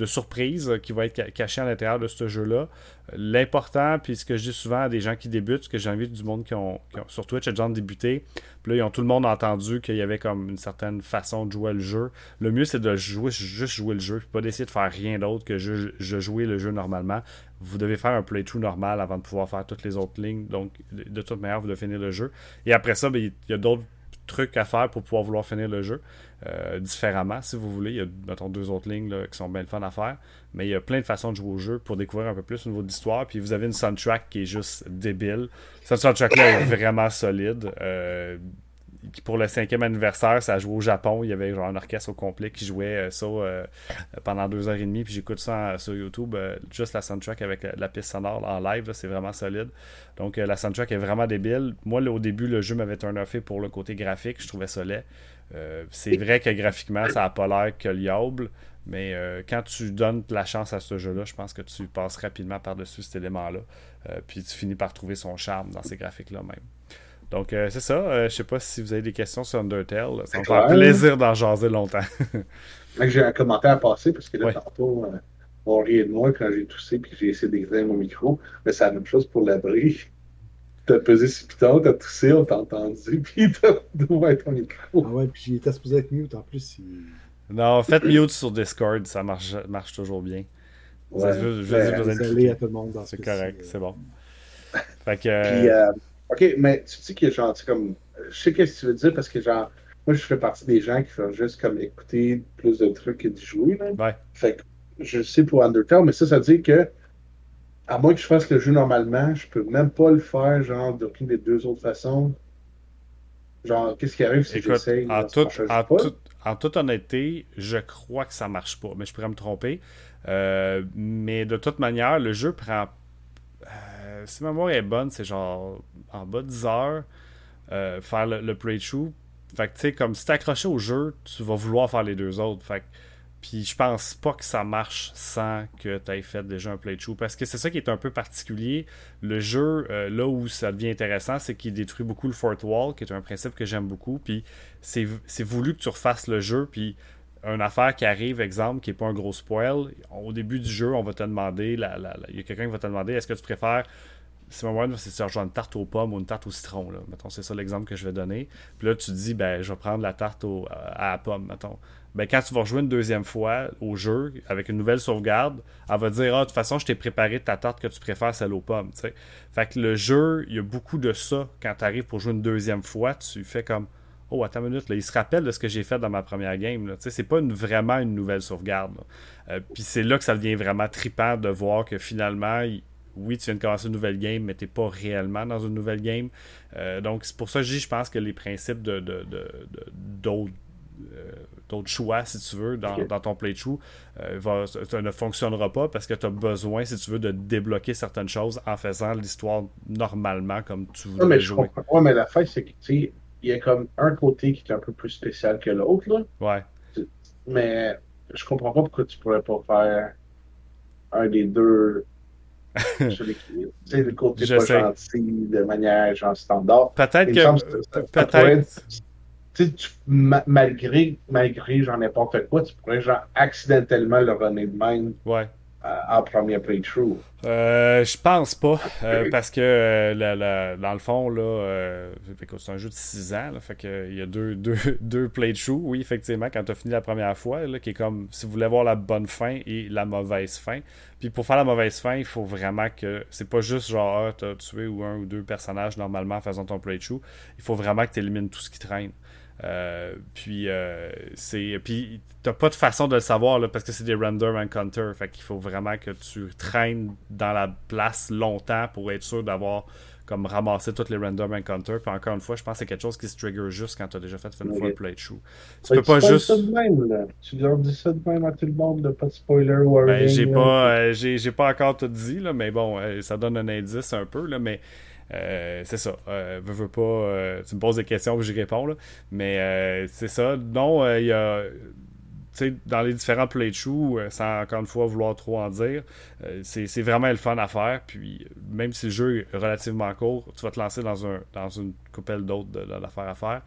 de surprises euh, qui vont être ca- cachées à l'intérieur de ce jeu-là. L'important, puis ce que je dis souvent à des gens qui débutent, ce que j'invite du monde qui ont, sur Twitch à gens de débuter, puis là, ils ont tout le monde entendu qu'il y avait comme une certaine façon de jouer le jeu. Le mieux, c'est de jouer, juste jouer le jeu, pas d'essayer de faire rien d'autre que je, jouer le jeu normalement. Vous devez faire un playthrough normal avant de pouvoir faire toutes les autres lignes. Donc, de, de toute manière, vous devez finir le jeu. Et après ça, ben, il y a d'autres trucs à faire pour pouvoir vouloir finir le jeu euh, différemment, si vous voulez. Il y a, mettons, deux autres lignes là, qui sont bien fun à faire. Mais il y a plein de façons de jouer au jeu pour découvrir un peu plus au niveau de l'histoire. Puis vous avez une soundtrack qui est juste débile. Cette soundtrack-là est vraiment solide. Euh, pour le cinquième anniversaire, ça a joué au Japon. Il y avait genre un orchestre au complet qui jouait euh, ça euh, pendant deux heures et demie. Puis j'écoute ça en- sur YouTube, euh, juste la soundtrack avec la, piste sonore en live. C'est vraiment solide. Donc euh, la soundtrack est vraiment débile. Moi, au début, le jeu m'avait turn offé pour le côté graphique. Je trouvais ça laid. Euh, c'est vrai que graphiquement, ça n'a pas l'air que liable. Mais euh, quand tu donnes la chance à ce jeu-là, je pense que tu passes rapidement par-dessus cet élément-là. Euh, puis tu finis par trouver son charme dans ces graphiques-là même. Donc euh, c'est ça. Euh, je sais pas si vous avez des questions sur Undertale. Ça me fait plaisir d'en jaser longtemps. J'ai un commentaire à passer parce que là, Ouais. tantôt, euh, on riait de moi quand j'ai toussé puis que j'ai essayé d'examiner mon micro. Mais c'est la même chose pour l'abri. T'as pesé sur piton, t'as toussé, on t'a entendu, puis t'as ouvert ton micro. Ah ouais, puis il était supposé être mute en plus. Il... non, faites mute sur Discord, ça marche, marche toujours bien. Ouais. je- je- Ben, je- Vous cliqué. à tout le monde dans ce C'est correct, euh, c'est bon. Fait que. Puis, euh, OK, mais tu y a genre, tu comme, je sais qu'est-ce que tu veux dire parce que genre, moi, je fais partie des gens qui font juste comme écouter plus de trucs que d'y jouer. Là. Ouais. Fait que je sais pour Undertale, mais ça, ça veut dire que, à moins que je fasse le jeu normalement, je peux même pas le faire, genre, d'aucune des deux autres façons. Genre, qu'est-ce qui arrive si j'essaye? en, marche en pas? toute- en toute honnêteté, je crois que ça marche pas, mais je pourrais me tromper. Euh, mais de toute manière, le jeu prend. Euh, si ma mémoire est bonne, c'est genre en bas de 10 heures euh, faire le, le playthrough. Fait que tu sais, comme si t'es accroché au jeu, tu vas vouloir faire les deux autres. Fait que puis je pense pas que ça marche sans que tu aies fait déjà un playthrough. Parce que c'est ça qui est un peu particulier. Le jeu, euh, là où ça devient intéressant, c'est qu'il détruit beaucoup le fourth wall, qui est un principe que j'aime beaucoup. Puis c'est voulu que tu refasses le jeu. Puis une affaire qui arrive, exemple, qui n'est pas un gros spoil, au début du jeu, on va te demander, il y a quelqu'un qui va te demander est-ce que tu préfères si mon c'est genre une tarte aux pommes ou une tarte au citron. Là? Mettons, c'est ça l'exemple que je vais donner. Puis là, tu dis, ben, je vais prendre la tarte à la pomme, mettons ben, quand tu vas rejouer une deuxième fois au jeu avec une nouvelle sauvegarde, elle va dire Ah, de toute façon, je t'ai préparé ta tarte que tu préfères, celle aux pommes. Fait que le jeu, il y a beaucoup de ça. Quand tu arrives pour jouer une deuxième fois, tu fais comme Oh, attends une minute, là, il se rappelle de ce que j'ai fait dans ma première game. C'est pas une, vraiment une nouvelle sauvegarde. Euh, Puis c'est là que ça devient vraiment trippant de voir que finalement, oui, tu viens de commencer une nouvelle game, mais tu pas réellement dans une nouvelle game. Euh, donc, c'est pour ça que je dis, je pense que les principes de, de, d'autres euh, d'autres choix, si tu veux, dans, ton playthrough, euh, ça ne fonctionnera pas parce que tu as besoin, si tu veux, de débloquer certaines choses en faisant l'histoire normalement comme tu voudrais mais jouer. Ouais, mais la fin, c'est que, il y a comme un côté qui est un peu plus spécial que l'autre, là. Ouais. Mais je comprends pas pourquoi tu pourrais pas faire un des deux sur. Tu sais, le côté pas gentil de manière genre standard. Peut-être que. Peut-être tu, malgré, malgré genre n'importe quoi, tu pourrais genre accidentellement le runner de même. Ouais. Euh, en premier playthrough. Euh, je pense pas. Euh, parce que euh, dans le fond, là, c'est un jeu de 6 ans. fait que, il y a deux, deux, deux playthroughs, oui, effectivement, quand tu as fini la première fois, là, qui est comme si vous voulez voir la bonne fin et la mauvaise fin. Puis pour faire la mauvaise fin, il faut vraiment que. C'est pas juste genre, ah, tu as tué ou un ou deux personnages normalement en faisant ton playthrough. Il faut vraiment que tu élimines tout ce qui traîne. Euh, puis euh, c'est puis t'as pas de façon de le savoir là, parce que c'est des random encounters. Fait qu'il faut vraiment que tu traînes dans la place longtemps pour être sûr d'avoir comme ramassé toutes les random encounters. Puis encore une fois je pense que c'est quelque chose qui se trigger juste quand t'as déjà fait une fois le playthrough tu peux pas juste même, tu leur dis ça de même à tout le monde de pas de spoiler warning ben, j'ai pas euh, j'ai pas encore tout dit là mais bon ça donne un indice un peu là mais euh, c'est ça. Euh, veux, pas. Euh, tu me poses des questions que j'y réponds. Là. Mais euh, c'est ça. Non, il y a. Dans les différents playthroughs, sans encore une fois vouloir trop en dire, c'est vraiment le fun à faire. Puis même si le jeu est relativement court, tu vas te lancer dans, un, dans une coupelle d'autres d'affaires à faire.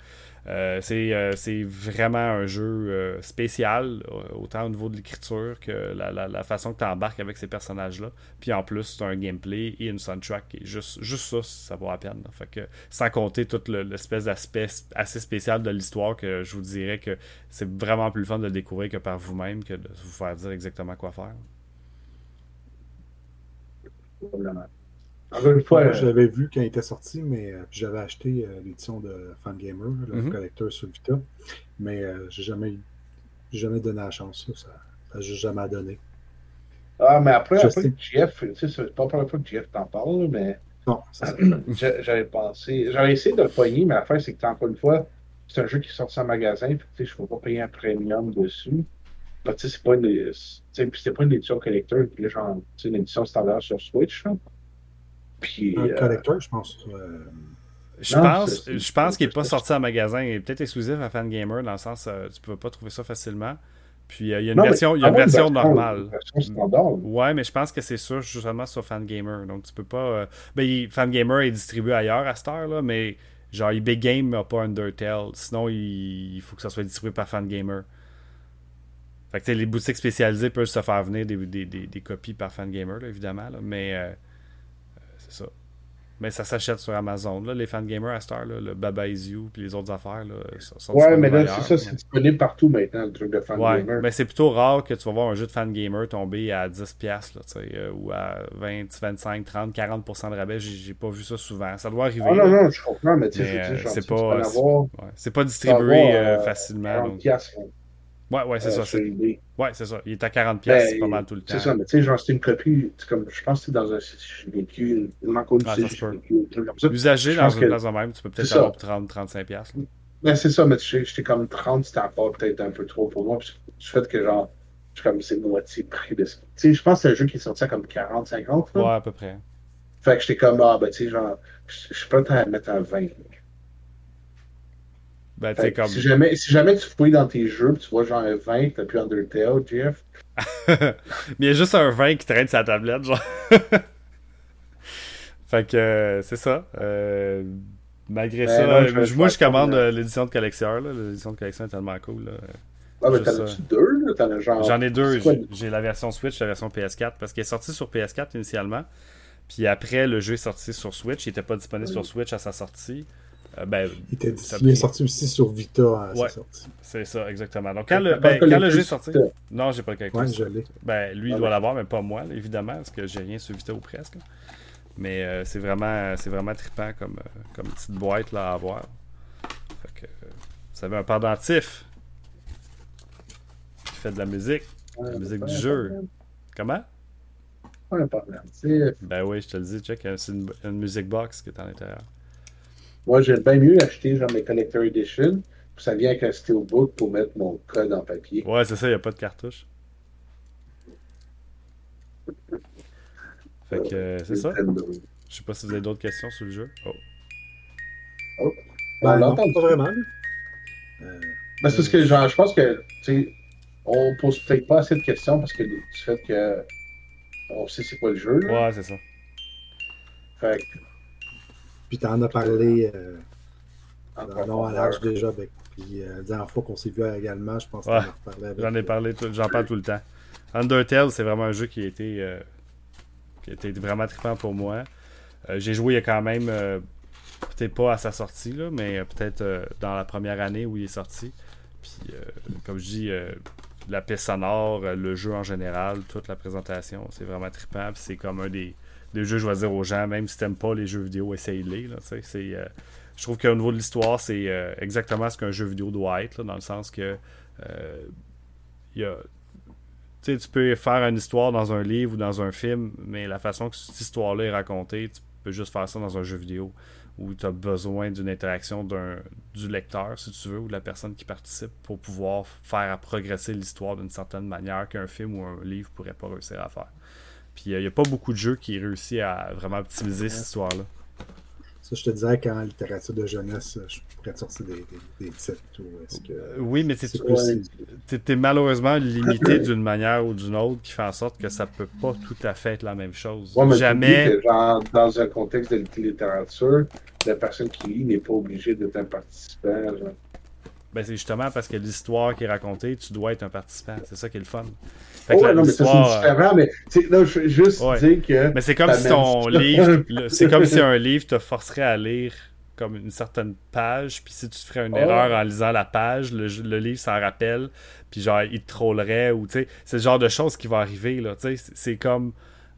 Euh, euh, c'est vraiment un jeu euh, spécial, autant au niveau de l'écriture que la, façon que tu embarques avec ces personnages-là. Puis en plus, c'est un gameplay et une soundtrack. Juste, juste ça, ça vaut la peine. Fait que, sans compter tout l'espèce d'aspect assez spécial de l'histoire que je vous dirais que c'est vraiment plus fun de le découvrir que par vous-même que de vous faire dire exactement quoi faire. Moi, je l'avais vu quand il était sorti, mais euh, j'avais acheté euh, l'édition de Fangamer, le mm collector sur Vita. Mais euh, j'ai jamais, jamais donné la chance. Ça n'a jamais donné. Ah, mais après, après Jeff, c'est pas la première fois que Jeff t'en parle, mais. Non, J'avais pensé. J'avais essayé de le poigner, mais la fin, c'est que, encore une fois, c'est un jeu qui sort en magasin, puis je ne peux pas payer un premium dessus. c'est pas une. Pas une édition collector, puis là, genre, une édition standard sur Switch. Là un euh, collector, je pense. Euh, je pense, je pense qu'il n'est pas sorti en magasin. Il est peut-être exclusif à Fangamer, dans le sens euh, tu ne peux pas trouver ça facilement. Puis il y a une version, il y a une version normale. ouais, mais je pense que c'est sûr justement sur Fangamer. Donc tu peux pas. ben, Fangamer est distribué ailleurs à cette heure, là, mais genre eBay Game n'a pas Undertale. Sinon, il, faut que ça soit distribué par Fangamer. Fait que les boutiques spécialisées peuvent se faire venir des, des, des, copies par Fangamer, là, évidemment. Là, mais ça. Mais ça s'achète sur Amazon. Là, les fangamers à Star, là, le Baba Is You puis les autres affaires. Là, sont ouais, mais là, c'est ça, c'est disponible partout maintenant, le truc de fangamer. Ouais, mais c'est plutôt rare que tu vas voir un jeu de fangamer tomber à 10$ là, euh, ou à 20, 25, 30, 40% de rabais. J'ai pas vu ça souvent. Ça doit arriver. Ah, non, non, je comprends, mais tu sais, euh, c'est pas, c'est pas distribué euh, facilement. Donc... Ouais, ouais, c'est euh, ça. Ouais, c'est ça. Il est à 40$, ben, c'est pas mal tout le temps. C'est ça, mais tu sais, genre, c'est une copie, comme, je pense que c'est dans un véhicule, il manque un ah. Usagé dans une place même, tu peux peut-être avoir 30-35$. Ben, c'est ça, mais j'étais comme 30, c'était encore peut-être un peu trop pour moi, puis du fait que, genre, Je suis comme, c'est moitié prix de. Tu sais, je pense que c'est un jeu qui est sorti à comme 40, 50. là. Ouais, à peu près. Fait que j'étais comme, ah, ben, tu sais, genre, je je suis prêt à mettre un 20. Ben, Fait comme. si, jamais, si jamais tu fouilles dans tes jeux, tu vois genre un 20, t'as plus Undertale, Jeff. Mais il y a juste un 20 qui traîne sa tablette, genre. fait que euh, c'est ça. Euh, malgré Ben ça, non, je vais moi je commande euh, euh, l'édition de collectionneur. L'édition de collection est tellement cool. là. Ah, ben, Juste t'en as-tu deux, là? T'en as genre. J'en ai deux. J'ai la version Switch, la version PS4, parce qu'elle est sortie sur PS4 initialement. Puis après, le jeu est sorti sur Switch. Il n'était pas disponible sur Switch à sa sortie. Euh, ben, Il, était, Ça il est sorti aussi sur Vita à Ouais. sa sortie. c'est ça, exactement. Donc, quand le, ben, quand le jeu est sorti. Non, j'ai pas le calcul. Ouais, je l'ai. Ben, lui, il Ah, doit ben. l'avoir, mais pas moi, là, évidemment, parce que j'ai rien sur Vita ou presque. Mais euh, c'est vraiment, c'est vraiment trippant comme, euh, comme petite boîte là, à avoir. Fait que, vous avez un pendentif qui fait de la musique. La musique du jeu. Comment? Pas un sais, Ben oui, je te le dis, check, c'est une, une music box qui est à l'intérieur. Moi, j'aime bien mieux acheter genre mes Collector Edition, puis ça vient avec un steelbook pour mettre mon code en papier. Ouais, c'est ça, il n'y a pas de cartouche. Fait que euh, c'est ça. Je sais pas si vous avez d'autres questions sur le jeu. Oh. Ben, Ben, non, pas vraiment. Euh, Ben, c'est parce que genre, je pense que, tu sais, on pose peut-être pas assez de questions parce que du fait que on sait c'est quoi le jeu. là. Ouais, c'est ça. Fait que, puis t'en as parlé euh, en en long à large déjà. avec- puis euh, la dernière fois qu'on s'est vu également, je pense Ouais. J'en ai parlé, j'en parle tout le temps. Undertale, c'est vraiment un jeu qui a été, euh, qui a été vraiment trippant pour moi. Euh, j'ai joué il y a quand même, euh, peut-être pas à sa sortie, là, mais euh, peut-être euh, dans la première année où il est sorti. Puis, euh, comme je dis, euh, la piste sonore, euh, le jeu en général, toute la présentation, c'est vraiment trippant. Puis c'est comme un des, des jeux, je vais dire aux gens, même si t'aimes pas les jeux vidéo, essaye-les. euh, je trouve qu'au niveau de l'histoire, c'est euh, exactement ce qu'un jeu vidéo doit être, là, dans le sens que euh, tu peux faire une histoire dans un livre ou dans un film, mais la façon que cette histoire-là est racontée, tu peux juste faire ça dans un jeu vidéo où tu as besoin d'une interaction du lecteur, si tu veux, ou de la personne qui participe pour pouvoir faire progresser l'histoire d'une certaine manière qu'un film ou un livre pourrait pas réussir à faire. Puis il n'y a pas beaucoup de jeux qui réussissent à vraiment optimiser cette histoire-là. Ça, je te dirais qu'en littérature de jeunesse, je pourrais te sortir des, des, des titres. Ou est-ce que Euh, Oui, mais plus. t'es t'es malheureusement limité d'une manière ou d'une autre qui fait en sorte que ça peut pas tout à fait être la même chose. Ouais, Jamais. genre, dans un contexte de littérature, la personne qui lit n'est pas obligée d'être un participant. genre. Ben, c'est justement parce que l'histoire qui est racontée, tu dois être un participant. C'est ça qui est le fun. Fait Oh, que la- non, mais c'est différent, mais là, je veux juste Ouais. dire que. Mais c'est comme si ton livre, c'est comme si un livre te forcerait à lire comme une certaine page, puis si tu ferais une Oh. erreur en lisant la page, le, le livre s'en rappelle, puis genre il te trollerait ou tu sais, c'est le genre de choses qui va arriver là, tu sais, c'est comme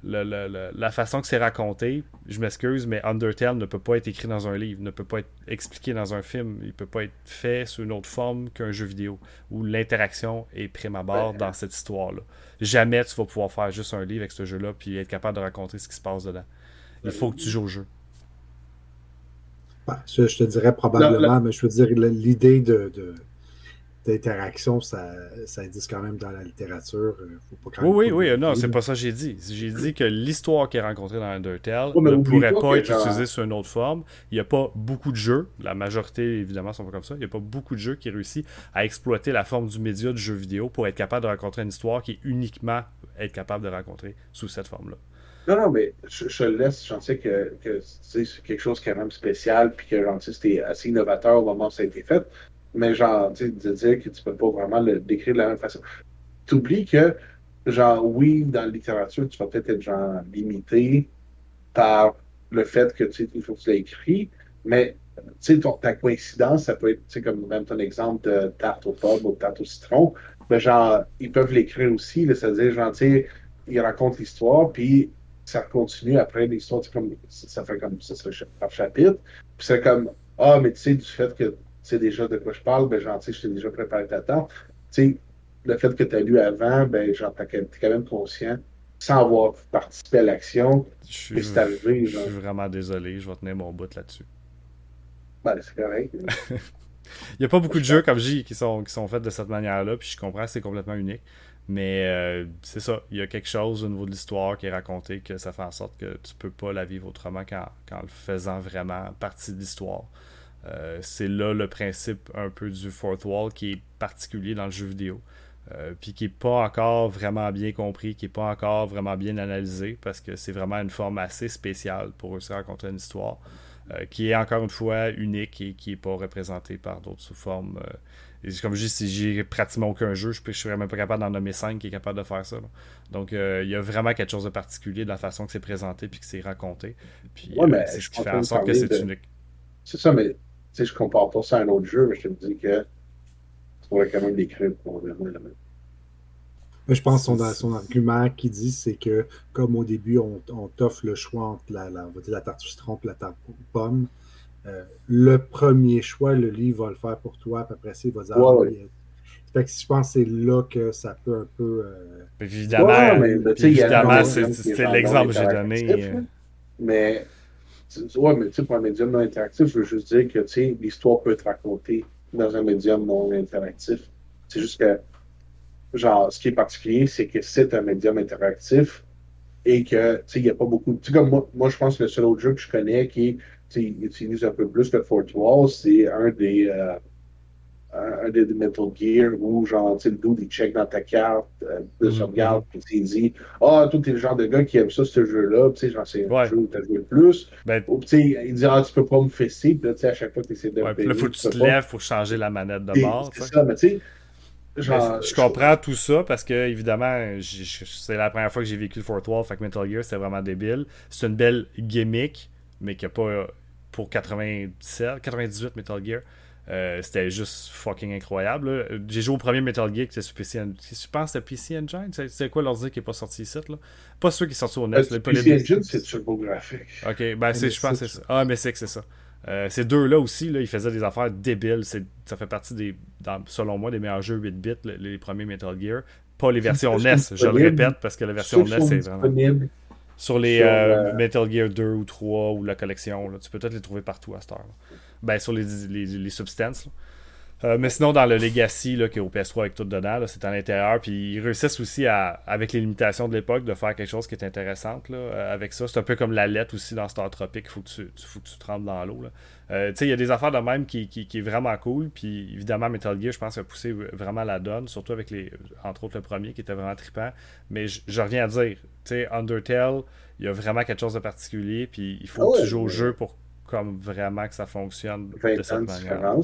le- le- le- la façon que c'est raconté. Je m'excuse, mais Undertale ne peut pas être écrit dans un livre, ne peut pas être expliqué dans un film, il peut pas être fait sous une autre forme qu'un jeu vidéo où l'interaction est prime abord Ouais. dans cette histoire-là. Jamais tu vas pouvoir faire juste un livre avec ce jeu-là puis être capable de raconter ce qui se passe dedans. Il faut que tu joues au jeu. Ben, ça, je te dirais probablement, Non, mais je veux dire, l'idée de, de- d'interaction, ça, ça existe quand même dans la littérature. euh, Faut pas quand même Oui, oui, oui, non, c'est pas ça que j'ai dit. J'ai dit que l'histoire qui est rencontrée dans Undertale Ouais, ne pourrait pas être utilisée sous une autre forme. Il n'y a pas beaucoup de jeux, la majorité évidemment sont pas comme ça, il n'y a pas beaucoup de jeux qui réussissent à exploiter la forme du média du jeu vidéo pour être capable de raconter une histoire qui est uniquement être capable de raconter sous cette forme-là. Non, non, mais je, je te laisse, j'en sais que, c'est quelque chose qui est quand même spécial, puis que tu sais, c'était assez innovateur au moment où ça a été fait. Mais genre, tu de dire que tu peux pas vraiment le décrire de la même façon. T'oublies que, genre, oui, dans la littérature, tu vas peut-être être, genre, limité par le fait que, tu sais, il faut que tu l'aies écrit, mais, tu sais, ta coïncidence, ça peut être, tu sais, comme même ton exemple de tarte aux pommes ou tarte au citron, mais genre, ils peuvent l'écrire aussi, c'est-à-dire, genre, tu sais, ils racontent l'histoire, puis ça continue après l'histoire, tu comme, ça fait comme, ça serait par chapitre, puis c'est comme, ah, mais tu sais, du fait que tu sais déjà de quoi je parle, ben, genre, tu sais, je t'ai déjà préparé ta tente, tu sais, le fait que tu as lu avant, ben, genre, quand- t'es quand même conscient, sans avoir participé à l'action, que c'est arrivé, je suis vraiment désolé, je vais tenir mon bout là-dessus. ben, c'est correct. Il n'y a pas beaucoup de jeux, comme je dis, qui sont, qui sont faits de cette manière-là, puis je comprends que c'est complètement unique. Mais euh, c'est ça, il y a quelque chose au niveau de l'histoire qui est raconté que ça fait en sorte que tu peux pas la vivre autrement qu'en, le faisant vraiment partie de l'histoire. Euh, c'est là le principe un peu du fourth wall qui est particulier dans le jeu vidéo. Euh, puis qui n'est pas encore vraiment bien compris, qui n'est pas encore vraiment bien analysé, parce que c'est vraiment une forme assez spéciale pour réussir à raconter une histoire, qui est encore une fois unique et qui n'est pas représentée par d'autres sous formes comme je dis, si j'ai pratiquement aucun jeu, je ne serais même pas capable d'en nommer 5 qui est capable de faire ça. Donc, euh, il y a vraiment quelque chose de particulier de la façon que c'est présenté puis que c'est raconté. Puis, euh, c'est ce qui fait en sorte que c'est unique. C'est ça, mais je compare pas ça à un autre jeu, mais je te dis que tu pourrais quand même décrire pour vraiment le je pense que son, argument qui dit, c'est que comme au début, on, t'offre le choix entre la, la, la tarte citron et la tarte pomme, euh, le premier choix, le livre va le faire pour toi, puis après ça, il va dire. Ouais, Fait que je pense que c'est là que ça peut un peu. Euh... Évidemment, évidemment c'est l'exemple que j'ai donné. Euh. Mais, ouais, mais tu sais, pour un médium non interactif, je veux juste dire que l'histoire peut être racontée dans un médium non interactif. C'est juste que, genre, ce qui est particulier, c'est que c'est un médium interactif et que, tu sais, il n'y a pas beaucoup. Tu sais, comme moi, moi, je pense que le seul autre jeu que je connais qui il utilise un peu plus que Fort Wall, c'est un des, euh, un des Metal Gear où, genre, le dude, il check dans ta carte euh, de mm-hmm. sauvegarde, puis il dit Ah, oh, toi, t'es le genre de gars qui aime ça, ce jeu-là, tu sais, genre, c'est un jeu où t'as joué plus. Ben, Ou, il dit Ah, tu peux pas me fesser, puis là, tu sais, à chaque fois que tu essaies de. Ouais, puis là, faut que tu te lèves pour changer la manette de bord. C'est ça, mais tu sais. Genre, je, comprends tout ça parce que, évidemment, c'est la première fois que j'ai vécu le Fort Wall, fait que Metal Gear, c'était vraiment débile. C'est une belle gimmick, mais qui n'a pas pour 97, 98 Metal Gear. Euh, c'était juste fucking incroyable. J'ai joué au premier Metal Gear qui était sur PC Engine. Je pense que c'était PC Engine? C'est quoi l'ordi qui n'est pas sorti ici là? Pas ceux qui sont sortis au NES. Euh, PC Engine, c'est TurboGrafx. Ok, ben c'est, je pense que c'est ça. Ah, mais c'est que c'est ça. Euh, ces deux-là aussi, là, ils faisaient des affaires débiles. Ça fait partie des, selon moi, des meilleurs jeux 8 bits, les, premiers Metal Gear. Pas les versions NES, je le répète, parce que la version NES, c'est vraiment. Sur les Metal Gear 2 ou 3 ou la collection, tu peux peut-être les trouver partout à cette heure. Ben, sur les, les, les substances. Euh, mais sinon, dans le Legacy, là, qui est au PS3 avec tout dedans, c'est à l'intérieur. Puis ils réussissent aussi, à, avec les limitations de l'époque, de faire quelque chose qui est intéressant là, euh, avec ça. C'est un peu comme la lettre aussi dans Star Tropic. Il faut, que tu, faut que tu te rentres dans l'eau. Euh, il y a des affaires de même qui, qui, qui, est vraiment cool. Puis évidemment, Metal Gear, je pense, a poussé vraiment la donne. Surtout avec les, entre autres, le premier qui était vraiment trippant. Mais je reviens à dire, Undertale, il y a vraiment quelque chose de particulier. Puis il faut ah que tu joues au jeu pour comme vraiment que ça fonctionne de cette manière.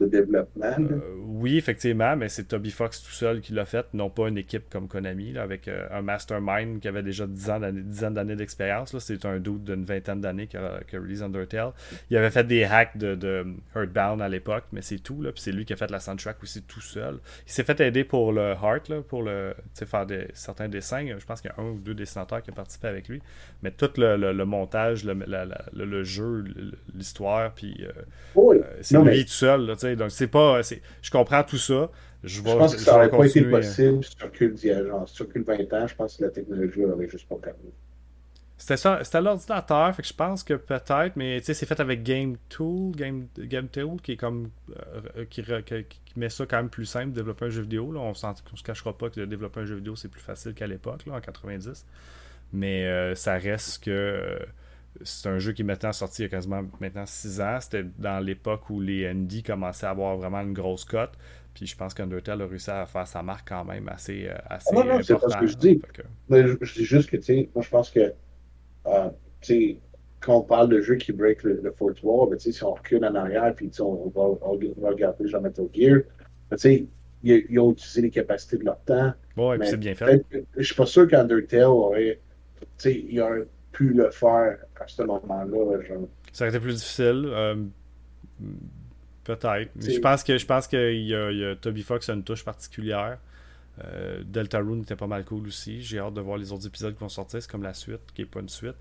de développement. Euh, oui, effectivement, mais c'est Toby Fox tout seul qui l'a fait, non pas une équipe comme Konami, là, avec euh, un mastermind qui avait déjà 10 ans dizaines d'années d'expérience. C'est un doute d'une vingtaine d'années qui a, release Undertale. Il avait fait des hacks de, de Earthbound à l'époque, mais c'est tout. Puis c'est lui qui a fait la soundtrack aussi tout seul. Il s'est fait aider pour le Heart, là, pour le, faire des, certains dessins. Je pense qu'il y a un ou deux dessinateurs qui ont participé avec lui. Mais tout le, le, montage, le, le jeu, l'histoire, puis euh, euh, c'est lui tout seul. Là, donc, c'est pas. Je comprends tout ça. Je, je pense que ça n'aurait pas été possible sur Cule 20 ans. Je pense que la technologie aurait juste pas permis. C'était ça, c'était l'ordinateur, fait que je pense que peut-être, mais c'est fait avec Game Tool, Game, Game Tool, qui est comme euh, qui, met ça quand même plus simple, développer un jeu vidéo. Là. On ne se cachera pas que de développer un jeu vidéo c'est plus facile qu'à l'époque, en 90. Mais ça reste que c'est un jeu qui est maintenant sorti il y a quasiment maintenant 6 ans. C'était dans l'époque où les ND commençaient à avoir vraiment une grosse cote. Puis je pense qu'Undertale a réussi à faire sa marque quand même assez, euh, assez non, non, c'est pas ce que je dis. Mais je, dis juste que, tu sais, moi je pense que, euh, tu sais, quand on parle de jeux qui break le, le fourth wall, ben, si on recule en arrière, puis on va, on va regarder genre Metal Gear, ben, tu sais, ils, ont utilisé les capacités de leur temps. Oui, c'est bien fait. Je suis pas sûr qu'Undertale aurait, tu sais, il aurait pu le faire à ce moment-là. Ça aurait été plus difficile. Euh, peut-être. Je pense que je pense qu'il y, a Toby Fox a une touche particulière. Euh, Deltarune était pas mal cool aussi. J'ai hâte de voir les autres épisodes qui vont sortir. C'est comme la suite, qui est pas une suite.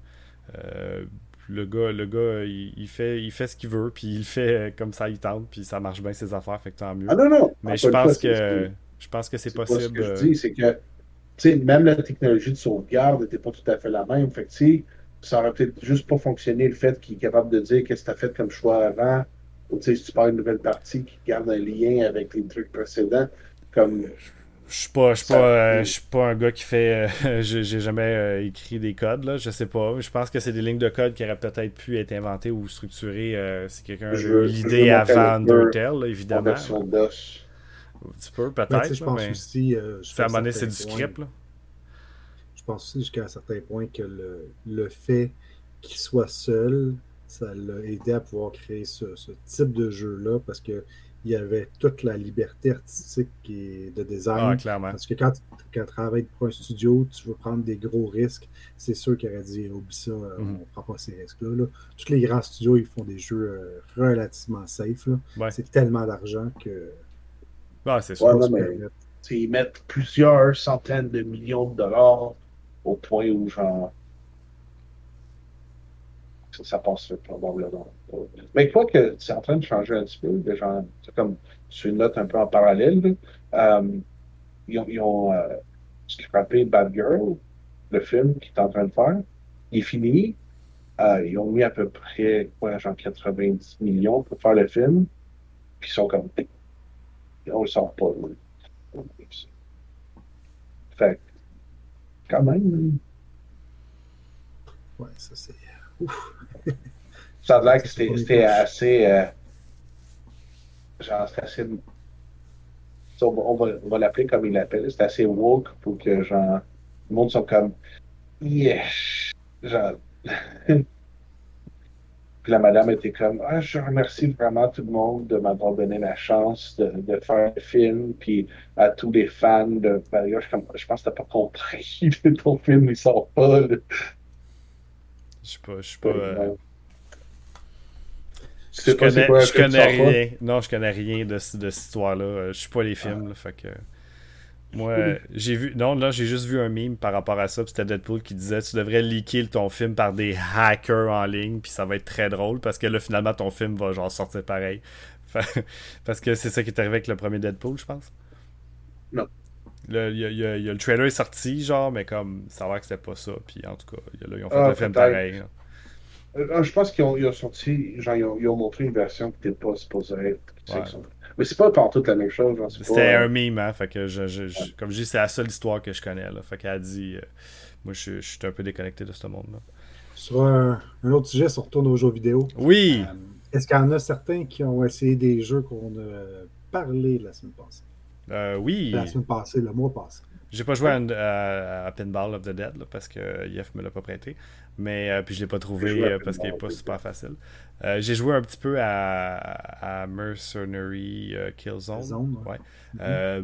Euh, le gars, le gars il, fait, il fait ce qu'il veut, puis il fait comme ça, il tente, puis ça marche bien ses affaires, fait que tant mieux. Ah non, non. Mais je pense, que, je pense que c'est possible. ce que je dis, c'est que même la technologie de sauvegarde n'était pas tout à fait la même. Fait que, ça aurait peut-être juste pas fonctionné le fait qu'il est capable de dire qu'est-ce que tu as fait comme choix avant. Ou si tu parles une nouvelle partie qui garde un lien avec les trucs précédents. Comme Je suis pas, je suis pas, euh, je suis pas un gars qui fait. euh, j'ai jamais euh, écrit des codes, là. Je sais pas. Je pense que c'est des lignes de code qui auraient peut-être pu être inventées ou structurées si quelqu'un a eu l'idée avant Undertale, là, En évidemment. version DOS. Un petit peu, Mais tu sais, peut-être. je pense aussi. euh, c'est à du un certain script, là. Je pense aussi jusqu'à un certain point que le, le fait qu'il soit seul, ça l'a aidé à pouvoir créer ce, ce type de jeu-là parce que il y avait toute la liberté artistique et de design. Ah, clairement. Parce que quand, tu- quand tu travailles pour un studio, tu veux prendre des gros risques. C'est sûr qu'il aurait dit oublie ça, Mhm. on prend pas ces risques-là. là. Tous les grands studios, ils font des jeux euh, relativement safe. Ouais. C'est tellement d'argent que. Ah, c'est sûr. Ouais, mais- ils mettent plusieurs centaines de millions de dollars au point où, genre, ça, ça passerait probablement. Mais quoi que c'est en train de changer un petit peu, genre, c'est comme sur une note un peu en parallèle, là, euh, ils ont, ils ont euh, scrappé Bad Girl, le film qu'ils est en train de faire. Il est fini. Euh, ils ont mis à peu près, quoi, genre 90 millions pour faire le film. Puis ils sont comme, on sort pas. là. Fait quand même, Ouais, ça c'est. ça a l'air que c'était assez. euh, genre, c'était assez. On va, on va, l'appeler comme il l'appelle. C'était assez woke pour que, genre, le monde soit comme. Yes! Genre. Puis la madame était comme ah, Je remercie vraiment tout le monde de m'avoir donné la chance de, de faire le film. Puis à tous les fans de Mario, je, comme, je pense que t'as pas compris. Ton film, il sort pas. là. Je suis pas. Je suis pas. euh, Je sais connais, quoi un je connais rien. Non, je connais rien de, de cette histoire-là. Euh, Je suis pas les films, là, fait que. Moi, j'ai vu. Non, là, j'ai juste vu un meme par rapport à ça. puis C'était Deadpool qui disait Tu devrais leaker ton film par des hackers en ligne, puis ça va être très drôle parce que là, finalement, ton film va genre sortir pareil. Parce que c'est ça qui est arrivé avec le premier Deadpool, je pense. Non. Le, il y a- y a- il y a- le trailer est sorti, genre, mais comme ça a l'air que c'était pas ça. Puis en tout cas, là, ils ont fait Ah, un film pareil. là. Euh, je pense qu'ils ont, ils ont sorti, genre, ils ont, ils ont montré une version qui n'était pas supposée être. Ouais. Mais c'est pas partout la même chose. genre, c'est C'était pas, un euh, meme, hein. Fait que je, je- je- comme je dis, c'est la seule histoire que je connais, là. Fait qu'elle a dit. euh, moi, je, je suis un peu déconnecté de ce monde-là. Sur un, un autre sujet, si on retourne aux jeux vidéo. Oui! Euh, Est-ce qu'il y en a certains qui ont essayé des jeux qu'on a parlé la semaine passée? Euh, oui! La semaine passée, le mois passé. J'ai pas joué à, à- à Pinball of the Dead là, parce que Yef me l'a pas prêté. Mais euh, puis je l'ai pas trouvé euh, parce qu'il est Pinball pas super facile. Euh, j'ai joué un petit peu à, à Mercenary euh, Killzone. Zone, ouais. Ouais. Euh,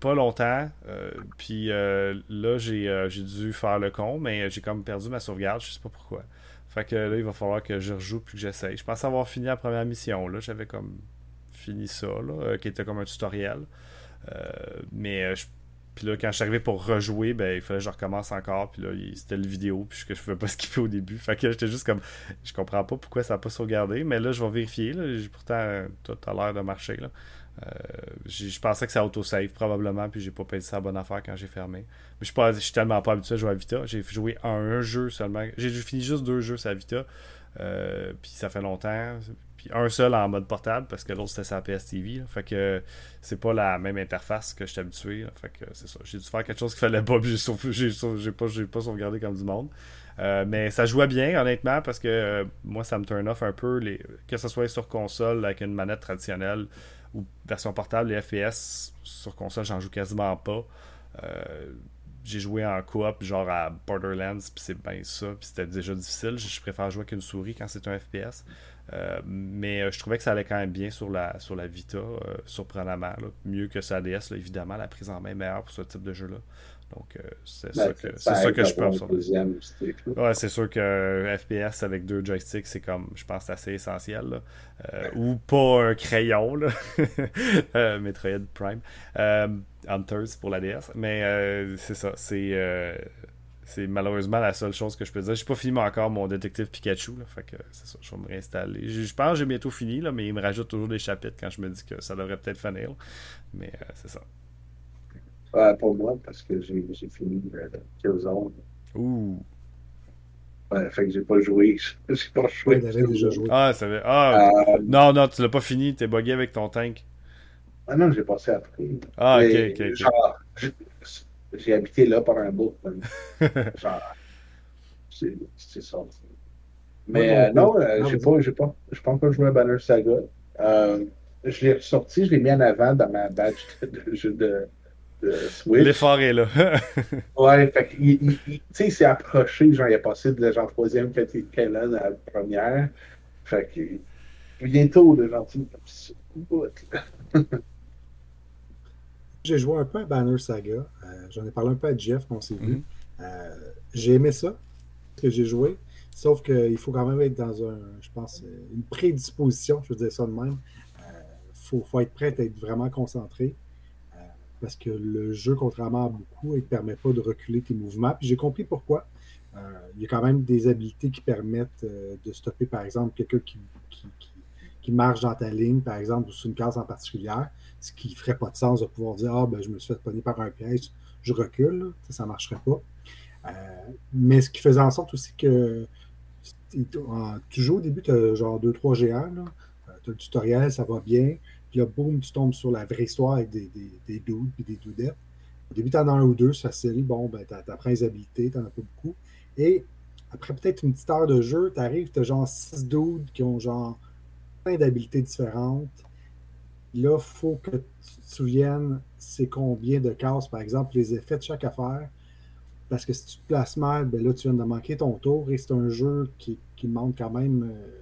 pas longtemps. euh, puis euh, là, j'ai euh, j'ai dû faire le con, mais j'ai comme perdu ma sauvegarde. Je sais pas pourquoi. Fait que là, il va falloir que je rejoue puis que j'essaye. Je pense avoir fini la première mission. Là, j'avais comme fini ça, là, euh, qui était comme un tutoriel. Euh, mais euh, je- puis là, quand je suis arrivé pour rejouer, ben, il fallait que je recommence encore. Puis là, c'était le vidéo, puis que je pouvais pas skipper au début. Fait que j'étais juste comme, je comprends pas pourquoi ça n'a pas sauvegardé. Mais là, je vais vérifier. Là. Pourtant, euh, tout a l'air de marcher. Là. Euh, je pensais que ça autosave probablement, puis j'ai pas payé ça à bonne affaire quand j'ai fermé. Mais je suis, tellement pas habitué à jouer à Vita. J'ai joué un jeu seulement. J'ai fini juste deux jeux sur Vita. Euh, puis ça fait longtemps. Un seul en mode portable parce que l'autre c'était sa PS TV. Fait que c'est pas la même interface que je suis habitué. là. Fait c'est ça. J'ai dû faire quelque chose qu'il fallait pas, j'ai j'ai pas, j'ai pas sauvegardé comme du monde. Euh, mais ça jouait bien, honnêtement, parce que euh, moi, ça me turn off un peu, les, que ce soit sur console avec une manette traditionnelle ou version portable, les FPS sur console, j'en joue quasiment pas. Euh, j'ai joué en coop, genre à Borderlands, puis c'est bien ça, puis c'était déjà difficile. Je préfère jouer avec une souris quand c'est un FPS. Euh, mais euh, je trouvais que ça allait quand même bien sur la, sur la Vita, euh, surprenamment. là. Mieux que sa DS, là, évidemment, la prise en main est meilleure pour ce type de jeu-là. Donc, euh, c'est ça ben, que, ça c'est ça que je peux deuxième. Ouais, c'est sûr que FPS avec deux joysticks, c'est comme, je pense, assez essentiel. là. Euh, ou pas un crayon, là. Euh, Metroid Prime. Hunters pour la DS. Mais c'est ça. C'est c'est malheureusement la seule chose que je peux dire. J'ai pas fini encore mon détective Pikachu. Là, fait que c'est ça. Je vais me réinstaller. Je, je pense que j'ai bientôt fini, là, mais il me rajoute toujours des chapitres quand je me dis que ça devrait peut-être finir. là. Mais euh, c'est ça. Ouais, pour moi, parce que j'ai j'ai fini euh, Killzone. Ouh. Ouais, fait que j'ai pas joué. J'ai pas Ouais, joué. il avait déjà joué. Ah, ça veut... ah Euh, non, non, tu l'as pas fini. T'es bugué avec ton tank. Ah non, j'ai passé après. Ah, ok, Mais, ok. ok. Genre, j'ai- habité là pendant un bout. man. genre, c'est c'est ça. Mais euh, non, non, euh, non, j'ai pas, j'ai pas, j'ai pas encore joué à Banner Saga. Euh, je l'ai ressorti, je l'ai mis en avant dans ma badge de jeu de, de Switch. L'effort est là. Ouais, fait qu'il il, s'est approché, genre, il est passé de genre troisième Kellen à la première. Fait que bientôt, le gentil, comme. J'ai joué un peu à Banner Saga. Euh, J'en ai parlé un peu à Jeff quand on s'est vu. Mhm. Euh, j'ai aimé ça, que j'ai joué. Sauf qu'il faut quand même être dans un, je pense, euh, une prédisposition, je veux dire ça de même. Il faut, faut être prêt à être vraiment concentré. euh, parce que le jeu, contrairement à beaucoup, il ne te permet pas de reculer tes mouvements. Puis j'ai compris pourquoi. Il y a quand même des habilités qui permettent de stopper, par exemple, quelqu'un qui, qui, qui- qui marche dans ta ligne, par exemple, ou sur une case en particulier, ce qui ne ferait pas de sens de pouvoir dire Ah, ben, je me suis fait pogner par un piège, je recule, ça ne marcherait pas. Euh, mais ce qui faisait en sorte aussi que tu joues au début, tu as genre 2-3 géants, tu as le tutoriel, ça va bien, puis là, boum, tu tombes sur la vraie histoire avec des, des, des dudes et des dudettes. Au début, tu en as un ou deux, c'est facile, bon, ben, tu apprends les habilités, tu n'en as pas beaucoup. Et après peut-être une petite heure de jeu, tu arrives, tu as genre 6 dudes qui ont genre plein d'habilités différentes. Là, il faut que tu te souviennes c'est combien de cases, par exemple, les effets de chaque affaire. Parce que si tu te places mal, ben là, tu viens de manquer ton tour et c'est un jeu qui, qui demande quand même. euh,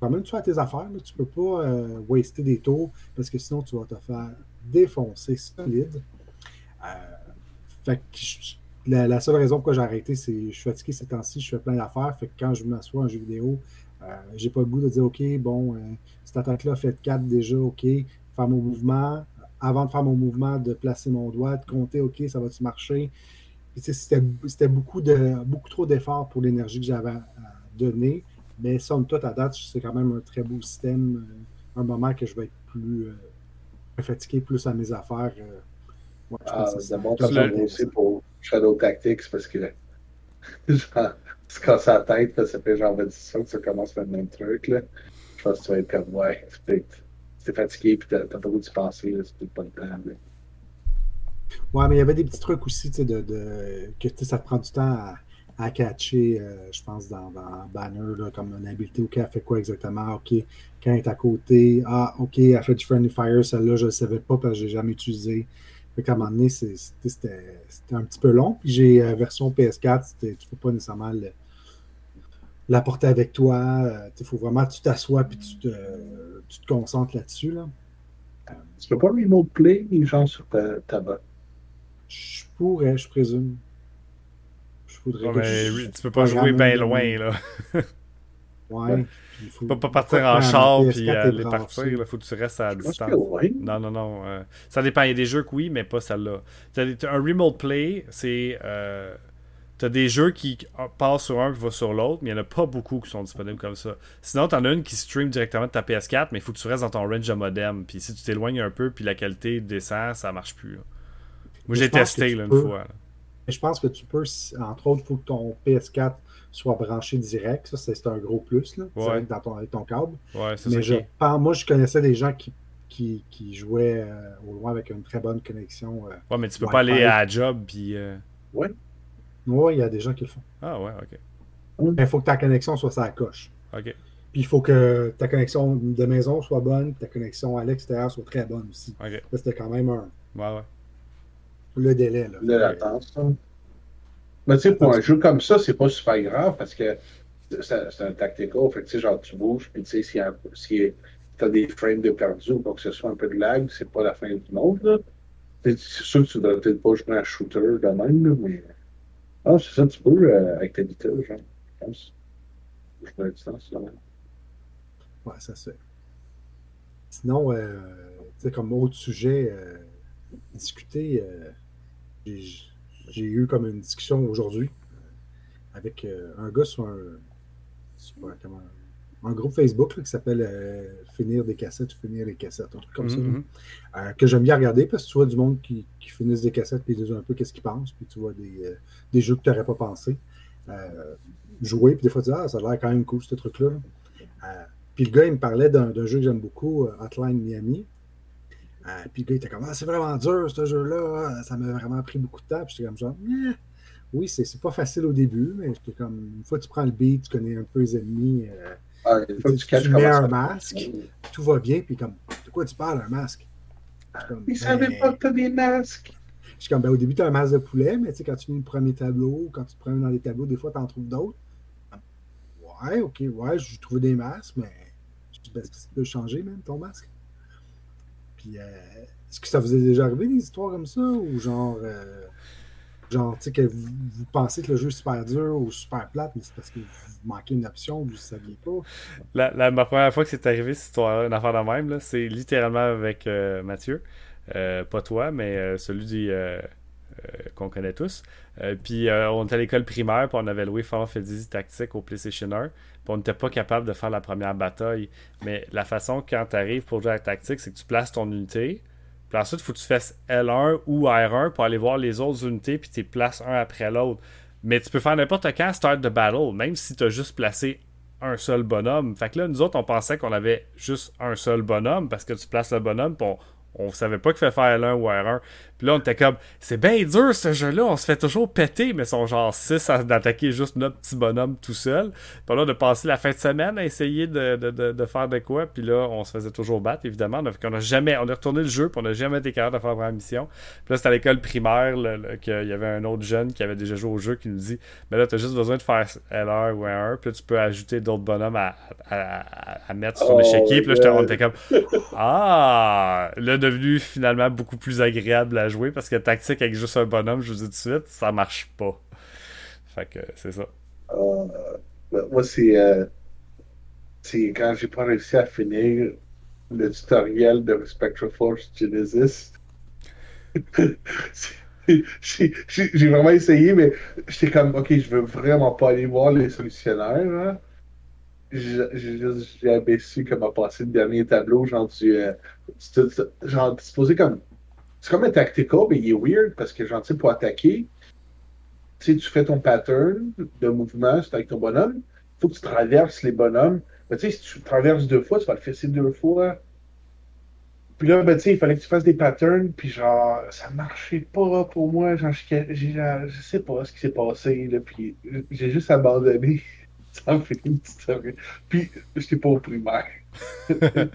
quand même, tu fais tes affaires. Là. Tu peux pas euh, waster des tours parce que sinon, tu vas te faire défoncer solide. Euh, fait que la, la seule raison pourquoi j'ai arrêté, c'est que je suis fatigué ces temps-ci, je fais plein d'affaires. Fait que quand je m'assois en jeu vidéo, j'ai pas le goût de dire OK, bon, euh, cette attaque-là fait 4 déjà, OK, faire mon mouvement. Avant de faire mon mouvement, de placer mon doigt, de compter, OK, ça va-tu marcher? C'était beaucoup, de, beaucoup trop d'efforts pour l'énergie que j'avais à donner. Mais somme toute, à date, c'est quand même un très beau système. euh, Un moment que je vais être plus euh, fatigué, plus à mes affaires. euh, ouais, je Ah, pense que ça. aussi pour Shadow Tactics parce que te casses la tête, là, ça fait genre 10 ans que ça commence le même truc. Là. Je pense que tu vas être comme, ouais, c'est t'es fatigué puis t'as pas goût d'y penser, c'est peut-être pas le temps. Ouais, mais il y avait des petits trucs aussi, tu sais, de, que ça prend du temps à, catcher, euh, je pense, dans, Banner, là, comme une habileté. OK, elle fait quoi exactement? OK, quand elle est à côté, ah, OK, elle fait du Friendly Fire, celle-là, je ne le savais pas parce que je l'ai jamais utilisé. Fait qu'à un moment donné, c'était un petit peu long. Puis j'ai euh, version PS4, c'était- tu peux pas nécessairement le- l'apporter avec toi. Il faut vraiment que tu t'assoies et tu te, tu te concentres là-dessus. Là. Tu peux pas remote play les gens sur ta, ta botte? Je pourrais, je présume. Je voudrais Ouais, que mais je- tu peux pas jouer bien une- loin, là. Ouais. Il faut- peux pas partir faut en char PS4 puis est aller partir. Il faut que tu restes à distance. oui. Non, non, non. euh, ça dépend. Il y a des jeux que oui, mais pas celle-là. Un remote play, c'est. Euh, T'as des jeux qui passent sur un qui va sur l'autre, mais il n'y en a pas beaucoup qui sont disponibles comme ça. Sinon, t'en as une qui stream directement de ta PS4, mais il faut que tu restes dans ton range de modem. Puis si tu t'éloignes un peu, puis la qualité descend, ça marche plus. là. Moi, j'ai testé là, une peux. fois. là. Mais je pense que tu peux, entre autres, il faut que ton PS4 soit branché direct. Ça, c'est un gros plus, là, Ouais. direct dans ton, avec ton câble. Ouais, c'est Mais ça. je qui moi, je connaissais des gens qui, qui, qui jouaient euh, au loin avec une très bonne connexion. euh. Ouais, mais tu peux Wi-Fi. pas aller à la job, puis. euh, Oui, il y a des gens qui le font. Ah, ouais, ok. Mais il faut que ta connexion soit ça coche. Ok. Puis il faut que ta connexion de maison soit bonne, ta connexion à l'extérieur soit très bonne aussi. C'était quand même un, Ouais, ouais. le délai. Là. latence. Mais tu sais, pour un jeu comme ça, c'est pas super grave parce que c'est un tactical. Fait que tu sais, genre, tu bouges, puis tu sais, a- si t'as des frames de perdu ou quoi que ce soit, un peu de lag, c'est pas la fin du monde, là. C'est sûr que tu devrais peut-être pas jouer un shooter de même, là, mais. Ah, c'est ça, tu peux, euh, avec ta vitesse, genre, je pense. Jouer à distance, là. Ouais, ça se fait. Sinon, euh, tu sais, comme autre sujet, euh, discuter, euh, j'ai eu comme une discussion aujourd'hui euh, avec euh, un gars sur un, sur un, comment- un groupe Facebook là, qui s'appelle euh, Finir des cassettes ou Finir les cassettes, un truc comme ça. là. Mhm. Euh, que j'aime bien regarder parce que tu vois du monde qui, qui finissent des cassettes puis ils disent un peu qu'est-ce qu'ils pensent, puis tu vois des, euh, des jeux que tu n'aurais pas pensé euh, jouer, puis des fois tu dis Ah, ça a l'air quand même cool ce truc-là. là. Euh, puis le gars, il me parlait d'un jeu que j'aime beaucoup, euh, Hotline Miami. Euh, puis le gars était comme Ah, c'est vraiment dur ce jeu-là, ça m'a vraiment pris beaucoup de temps. Puis j'étais comme genre eh, Oui, c'est pas facile au début, mais j'étais comme une fois que tu prends le beat, tu connais un peu les ennemis. Euh, ah, une fois que tu, tu mets un masque, tout va bien, puis comme de quoi tu parles, un masque? Comme, Ils ben... savaient pas que t'as des masques. Je suis comme, ben, au début, tu as un masque de poulet, mais tu sais, quand tu finis le premier tableau, quand tu te promènes dans les tableaux, des fois, tu en trouves d'autres. Ouais, ok, ouais, j'ai trouvé des masques, mais je dis, ben, est-ce que ça peut changer, même, ton masque? Euh, est-ce que ça vous est déjà arrivé, des histoires comme ça? Ou genre, euh, genre, tu sais, que vous, pensez que le jeu est super dur ou super plate, mais c'est parce que vous manquez une option, vous ne saviez pas? La, ma première fois que c'est arrivé, cette histoire-là, une affaire de même, c'est littéralement avec euh, Mathieu. Pas toi, mais celui qu'on connaît tous. Puis on était à l'école primaire, puis on avait loué Final Fantasy Tactique au PlayStation 1, puis on n'était pas capable de faire la première bataille. Mais la façon quand tu arrives pour jouer à tactique, c'est que tu places ton unité, puis ensuite, il faut que tu fasses L1 ou R1 pour aller voir les autres unités, puis tu les places un après l'autre. Mais tu peux faire n'importe quand start the battle, même si tu as juste placé un seul bonhomme. Fait que là, nous autres, on pensait qu'on avait juste un seul bonhomme parce que tu places le bonhomme, puis on, on savait pas qu'il fallait faire L1 ou R1. Puis là, on était comme, c'est bien dur ce jeu-là, on se fait toujours péter, mais ils sont genre 6 à d'attaquer juste notre petit bonhomme tout seul. Puis là, de passer la fin de semaine à essayer de, de, de, faire de quoi, puis là, on se faisait toujours battre, évidemment. Donc, on a jamais, on a retourné le jeu, puis on n'a jamais été capable de faire la mission. Puis là, c'était à l'école primaire, qu'il y avait un autre jeune qui avait déjà joué au jeu qui nous dit, mais là, t'as juste besoin de faire L1 ou R1, puis là, tu peux ajouter d'autres bonhommes à, à, mettre sur oh, l'échiquier. Puis là, on était comme, ah, là, devenu finalement beaucoup plus agréable à jouer parce que tactique avec juste un bonhomme, je vous dis tout de suite, ça marche pas. Fait que c'est ça. Euh, moi, c'est. Euh, c'est quand j'ai pas réussi à finir le tutoriel de Spectral Force Genesis. j'ai vraiment essayé, mais j'étais comme, ok, je veux vraiment pas aller voir les solutionnaires. Hein. J'ai abaissé comme à passer le dernier tableau, genre. Euh, genre disposé comme c'est comme un tactical, mais il est weird parce que, genre, pour attaquer, tu sais, tu fais ton pattern de mouvement, c'est avec ton bonhomme. Il faut que tu traverses les bonhommes. Mais tu sais, si tu traverses deux fois, tu vas le fesser deux fois. Puis là, ben, tu sais, il fallait que tu fasses des patterns, puis genre, ça marchait pas pour moi. Genre, je, sais pas ce qui s'est passé, là, puis j'ai juste abandonné. Ça fait une petite Puis, j'étais pas au primaire.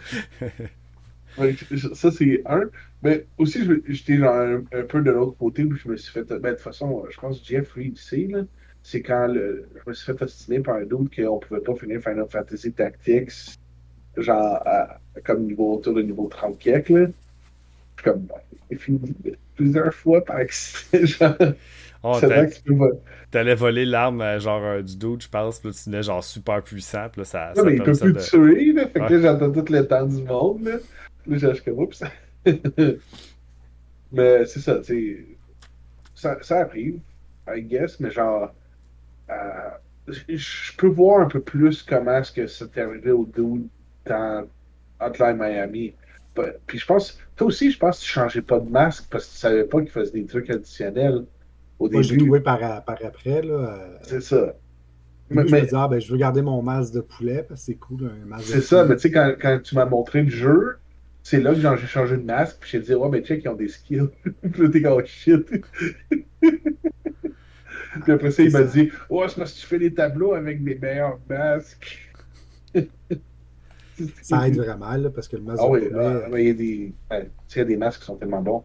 ça, c'est un. Mais aussi, j'étais un, un, peu de l'autre côté où je me suis fait. Ben, de toute façon, je pense que Jeffrey sait, là. C'est quand le, je me suis fait ostiner par un doute qu'on pouvait pas finir Final Fantasy Tactics, genre, comme niveau autour de niveau 30 siècle, là. Je comme, ben, fini plusieurs fois par accident, Oh, T'allais voler l'arme euh, genre euh, du dude, je pense, puis là, tu venais genre super puissant, puis là, ça. Non, mais il peut plus de... tuer, là, fait que là, j'entends tout le temps du monde, là. Là, j'ai comme, oups. mais c'est ça, tu ça, ça arrive, I guess, mais genre, euh, je peux voir un peu plus comment est-ce que c'est arrivé au dude dans Hotline Miami. Puis je pense, toi aussi, je pense que tu changeais pas de masque parce que tu savais pas qu'il faisait des trucs additionnels au Moi, début. J'ai trouvé par, par après, là. Euh, c'est ça. Mais, je me disais, ah, ben, je veux garder mon masque de poulet parce que c'est cool, un masque C'est ça, mais tu sais, quand, quand tu m'as montré le jeu, c'est là que j'ai changé de masque, puis j'ai dit, ouais, mais check, ils ont des skills. puis là, t'es comme, oh, shit. puis après ça, il m'a dit, ouais, c'est parce que tu fais des tableaux avec des meilleurs masques. ça aide vraiment, là, parce que le masque. Ah oui, ah, il y a des, y a des masques qui sont tellement bons.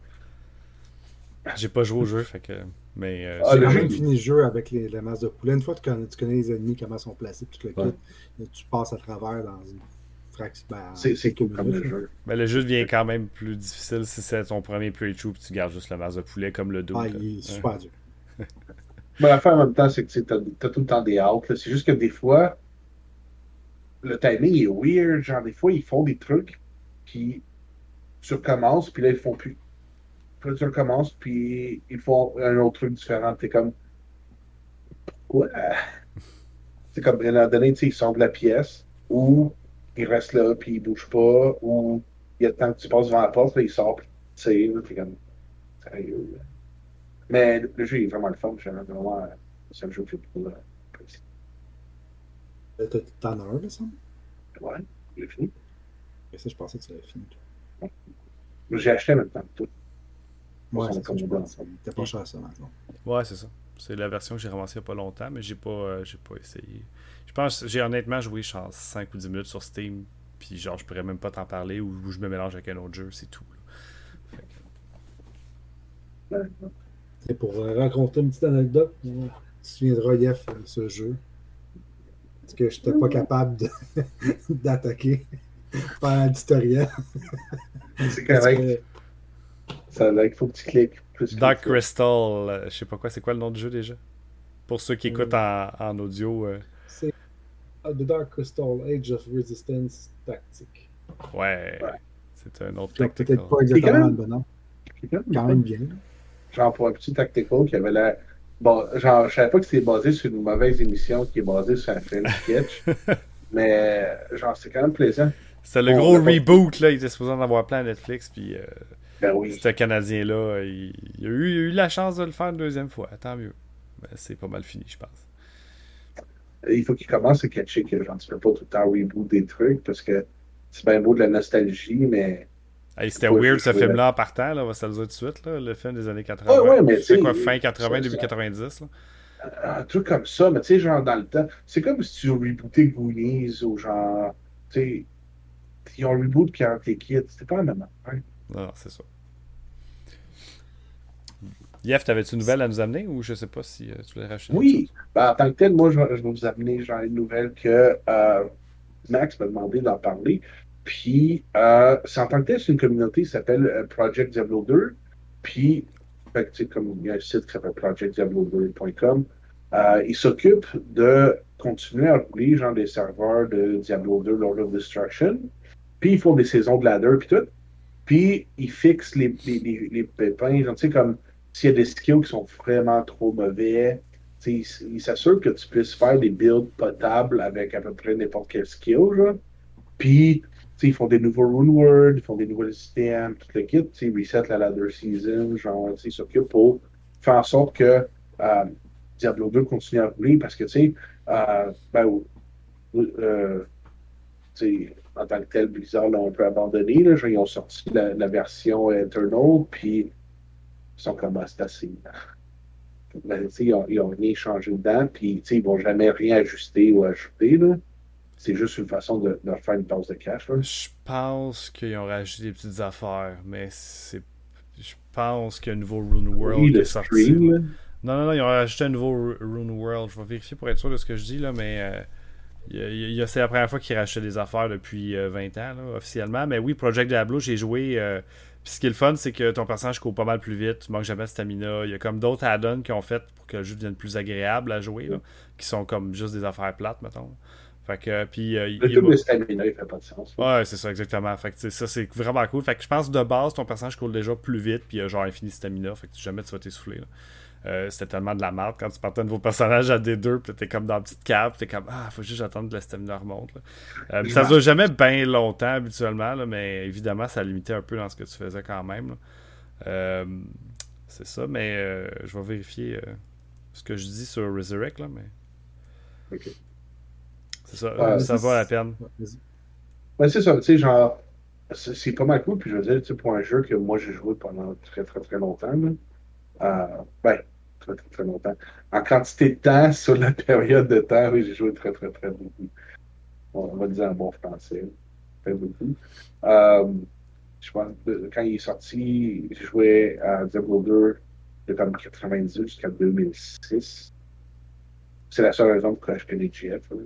J'ai pas joué au jeu, fait que. Mais euh, ah, le jeu fini le jeu avec les, les masques de poulet. Une fois que tu connais, tu connais les ennemis, comment ils sont placés, tu le quittes, tu passes à travers dans une ben, c'est cool comme le jeu. Mais le jeu devient quand même plus difficile si c'est ton premier playthrough et tu gardes juste le masque de poulet comme le dos. Ah, il est super dur. Mais l'affaire en même temps, c'est que tu as, tout le temps des outs. C'est juste que des fois, le timing est weird. Genre, des fois, ils font des trucs, qui tu recommences, puis là, ils font plus. Puis là, tu recommences, puis ils font un autre truc différent. T'es comme. Pourquoi? C'est comme, à un donné, ils sortent de la pièce, ou il reste là, puis il bouge pas, ou il y a le temps que tu passes devant la porte, là, il sort, puis tu sais, comme, sérieux. Mais le jeu est vraiment le fun, c'est vraiment, c'est un jeu que j'ai beaucoup apprécié. T'en as un, là, ça? Ouais, j'ai fini. Et ça, je pensais que tu l'avais fini, toi. J'ai acheté maintenant tout. Ouais, c'est ça, je pense. Pas cher ça maintenant. Ouais, c'est ça. C'est la version que j'ai ramassée il n'y a pas longtemps, mais j'ai pas, euh, j'ai pas essayé. Je pense j'ai honnêtement joué genre 5 ou 10 minutes sur Steam, puis genre je pourrais même pas t'en parler ou, ou je me mélange avec un autre jeu, c'est tout. que- pour euh, raconter une petite anecdote, tu te souviendras, Yef, euh, ce jeu. Parce que j'étais pas capable de- d'attaquer pendant le tutoriel. C'est correct. que- Ça, là, il faut que tu cliques. Plus que Dark. Crystal, euh, je sais pas quoi, c'est quoi le nom du jeu déjà? Pour ceux qui écoutent en, en audio, euh, C'est The Dark Crystal Age of Resistance Tactique. ouais, Ouais. c'est un autre tactical. Peut-être pas exactement quand dans même- le bon nom. C'est quand même bien. Genre pour un petit tactical qui avait l'air. Bon, genre, je savais pas que c'était basé sur une mauvaise émission qui est basée sur un film sketch. mais, genre, c'est quand même plaisant. C'était le On gros reboot, là, il était supposé en avoir plein à Netflix, puis euh, Ben oui. ce Canadien-là, il, il a eu, il a eu la chance de le faire une deuxième fois, tant mieux. Mais c'est pas mal fini, je pense. Il faut qu'il commence à catcher que, genre, tu peux pas tout le temps reboot des trucs parce que c'est bien beau de la nostalgie, mais. Hey, C'était weird ce film-là en partant, là, on va se le dire tout de suite, là, le film des années 80. Ouais, ouais, mais c'est quoi, fin 80, ça, début ça- 90, là? un truc comme ça, mais tu sais, genre, dans le temps, c'est comme si tu rebootais Goonies ou genre, tu sais, ils ont reboot Karate Kid, c'était pas la même affaire. Non, non, c'est ça. Yef, t'avais-tu une nouvelle à nous amener ou je sais pas si euh, tu racheter autre Oui, ben, en tant que tel, moi, je, vais je vais vous amener genre une nouvelle que euh, Max m'a demandé d'en parler. Puis, euh, c'est en tant que tel, c'est une communauté qui s'appelle euh, Project Diablo 2. Puis, fait tu sais, comme il y a un site qui s'appelle projectdiablo2.com, euh, il s'occupe de continuer à rouler genre des serveurs de Diablo 2 Lord of Destruction. Puis, ils font des saisons de ladder puis tout. Puis, ils fixent les, les, les, les pépins, genre, tu sais, comme s'il y a des skills qui sont vraiment trop mauvais, il, il s'assure que tu puisses faire des builds potables avec à peu près n'importe quel skill. Puis, ils font des nouveaux rune words, ils font des nouveaux systèmes, tout le kit. Ils reset la ladder season, genre, ils s'occupent pour faire en sorte que euh, Diablo 2 continue à rouler parce que, euh, ben, euh, tu sais, en tant que tel, Blizzard l'a un peu abandonné. Ils ont sorti la, la version Eternal, puis sont comme ah, c'est assez. Ils, ont, ils ont rien changé dedans, puis ils vont jamais rien ajuster ou ajouter. là. C'est juste une façon de, de faire une pause de cash. là. Je pense qu'ils ont rajouté des petites affaires, mais c'est. Je pense qu'il y a un nouveau Rune World Oui, qui le est sorti. stream. Non, non, non, ils ont rajouté un nouveau Ru- Rune World. Je vais vérifier pour être sûr de ce que je dis, là, mais euh, c'est la première fois qu'ils rachètent des affaires depuis euh, 20 ans, là, officiellement. Mais oui, Project Diablo, j'ai joué. euh, puis ce qui est le fun, c'est que ton personnage court pas mal plus vite, tu manques jamais de stamina. Il y a comme d'autres add-ons qui ont fait pour que le jeu devienne plus agréable à jouer, là, qui sont comme juste des affaires plates, mettons. Fait que, puis, euh, Le il de stamina, il fait pas de sens. Ouais, c'est ça, exactement. Fait que, ça, c'est vraiment cool. Fait que je pense de base, ton personnage court déjà plus vite, puis il a genre infini stamina. Fait que jamais tu vas t'essouffler. Euh, C'était tellement de la merde quand tu partais un nouveau personnage à D2, puis t'es comme dans la petite cave, t'es comme Ah, faut juste attendre que la stamina remonte. Euh, ça dure jamais bien longtemps habituellement, là, mais évidemment, ça limitait un peu dans ce que tu faisais quand même. Euh, c'est ça, mais euh, je vais vérifier ce que je dis sur Resurrect, là, mais. Ok. C'est ça, ça vaut la peine. Ouais. Ouais, c'est ça, tu sais, genre, c'est pas mal cool, puis je veux dire, pour un jeu que moi j'ai joué pendant très très très longtemps, là, euh, ben, très très très longtemps. En quantité de temps, sur la période de temps, oui, j'ai joué très très très beaucoup. On va dire en bon français, très beaucoup. Euh, je pense que quand il est sorti, j'ai joué à Diablo 2 de comme 98 jusqu'à 2006. C'est la seule raison pour laquelle je connais GF. là.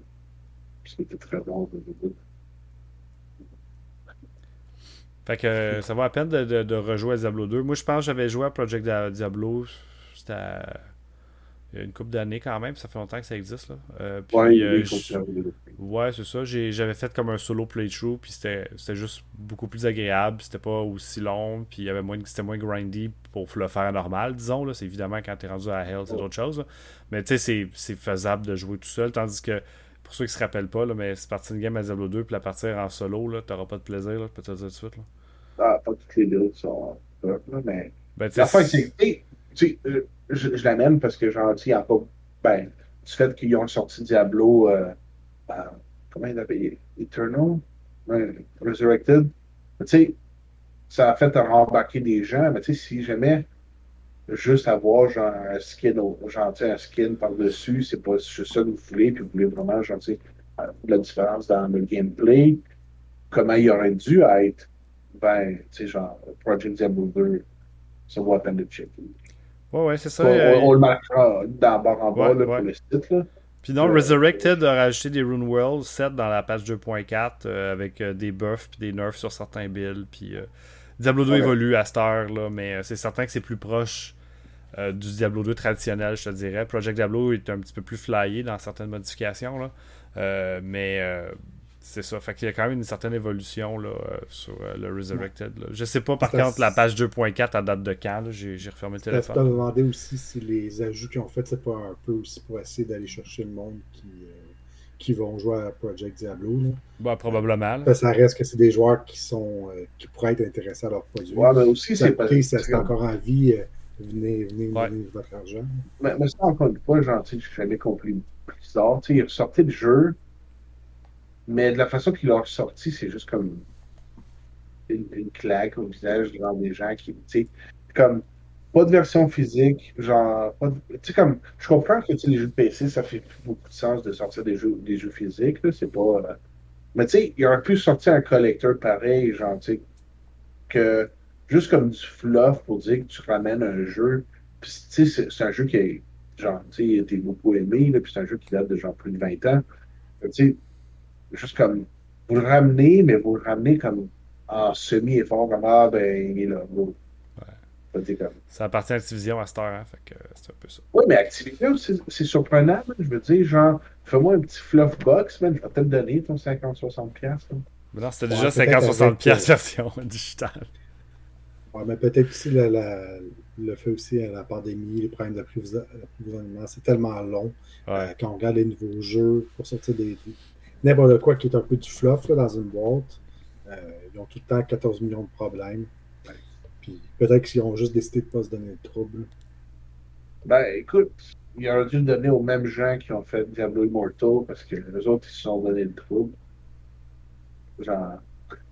C'était très bon. Diablo 2. Fait que euh, ça vaut la peine de, de- de rejouer à Diablo 2. Moi, je pense que j'avais joué à Project Dia- Diablo. C'était il y a une couple d'années quand même. Ça fait longtemps que ça existe. Là. Euh, puis, Ouais, euh, ouais, c'est ça. J'avais fait comme un solo playthrough. Puis c'était juste beaucoup plus agréable. C'était pas aussi long. Puis il y avait moins, c'était moins grindy pour le faire normal, disons. C'est évidemment quand t'es rendu à Hell, c'est d'autres choses. là. Mais tu sais, c'est- faisable de jouer tout seul. Tandis que pour ceux qui se rappellent pas, là, mais c'est parti une game à Diablo 2. Puis la partir en solo, t'auras pas de plaisir. Là, je peux te le dire tout de suite. Là. Pas toutes les builds sont top, là, mais. Ben, La fin, c'est. hey, tu sais, euh, je, je l'amène parce que, genre, tu sais, pas. Ben, du fait qu'ils ont sorti Diablo. Euh, euh, comment il l'appelle Eternal Resurrected. Tu sais, ça a fait rembarquer des gens, mais tu sais, si jamais juste avoir genre un skin, genre, un skin par-dessus, c'est pas juste ça que vous voulez, puis vous voulez vraiment, genre, la différence dans le gameplay, comment il aurait dû être, ben, tu sais, genre, Project Diablo 2, ça va peine de check. Ouais, ouais, c'est ça. On, euh, on, le marquera d'abord en bas Ouais, là, ouais. pour le site. Là. Puis non, Euh, Resurrected a rajouté des Rune World 7 dans la page 2.4 euh, avec euh, des buffs puis des nerfs sur certains builds. Puis euh, Diablo 2 Ouais. évolue à cette heure, là, mais c'est certain que c'est plus proche du Diablo 2 traditionnel, je te dirais. Project Diablo est un petit peu plus flyé dans certaines modifications, là. Mais c'est ça. Fait qu'il y a quand même une certaine évolution là, euh, sur euh, le Resurrected. Là. Je sais pas par contre la page 2.4 à date de quand. J'ai refermé le Je te téléphone. demandé aussi si les ajouts qu'ils ont fait, c'est pas un peu aussi pour essayer d'aller chercher le monde qui, euh, qui vont jouer à Project Diablo. Là. Bah, probablement. là. Parce que ça reste que c'est des joueurs qui sont euh, qui pourraient être intéressés à leur produit. Ouais, mais aussi, Ça, c'est pas. encore en vie. euh, venez, venez Ouais. donner votre argent. Mais, mais ça, encore une fois, sais, j'ai jamais compris. Tu sais, ils ressortaient le jeu, mais de la façon qu'ils l'ont ressorti, c'est juste comme une, claque au visage genre des gens qui, tu sais, comme pas de version physique, genre, tu sais, comme, je comprends que les jeux de PC, ça fait beaucoup de sens de sortir des jeux, des jeux physiques, là, c'est pas. euh, Mais tu sais, il aurait pu sortir un collecteur pareil, genre, tu sais, que juste comme du fluff pour dire que tu ramènes un jeu. Puis, tu sais, c'est- un jeu qui est, genre, tu sais, a été beaucoup aimé, là, puis c'est un jeu qui date de genre plus de 20 ans. Tu sais, juste comme, vous le ramenez, mais vous le ramenez comme en semi-effort, comme, ah, ben, il est là, tu sais, comme, Ça appartient à Activision à cette heure, hein, fait que euh, c'est un peu ça. oui, mais Activision, c'est surprenant, man. Je veux dire, genre, fais-moi un petit fluff box, man. Je vais te le donner, ton 50-60$. piastres, là. Mais non, c'était Ouais, déjà peut-être 50-60$ avec, piastres euh, version digitale. Ouais, mais peut-être aussi la- la- le fait aussi à la pandémie, les problèmes d'approvisionnement, c'est tellement long. Ouais. Euh, quand on regarde les nouveaux jeux pour sortir des, des- n'importe quoi qui est un peu du fluff dans une boîte, euh, ils ont tout le temps 14 millions de problèmes. Puis peut-être qu'ils ont juste décidé de ne pas se donner de trouble. Ben, écoute, il aurait dû le donner aux mêmes gens qui ont fait Diablo Immortal parce que les autres, ils se sont donné le trouble. Genre.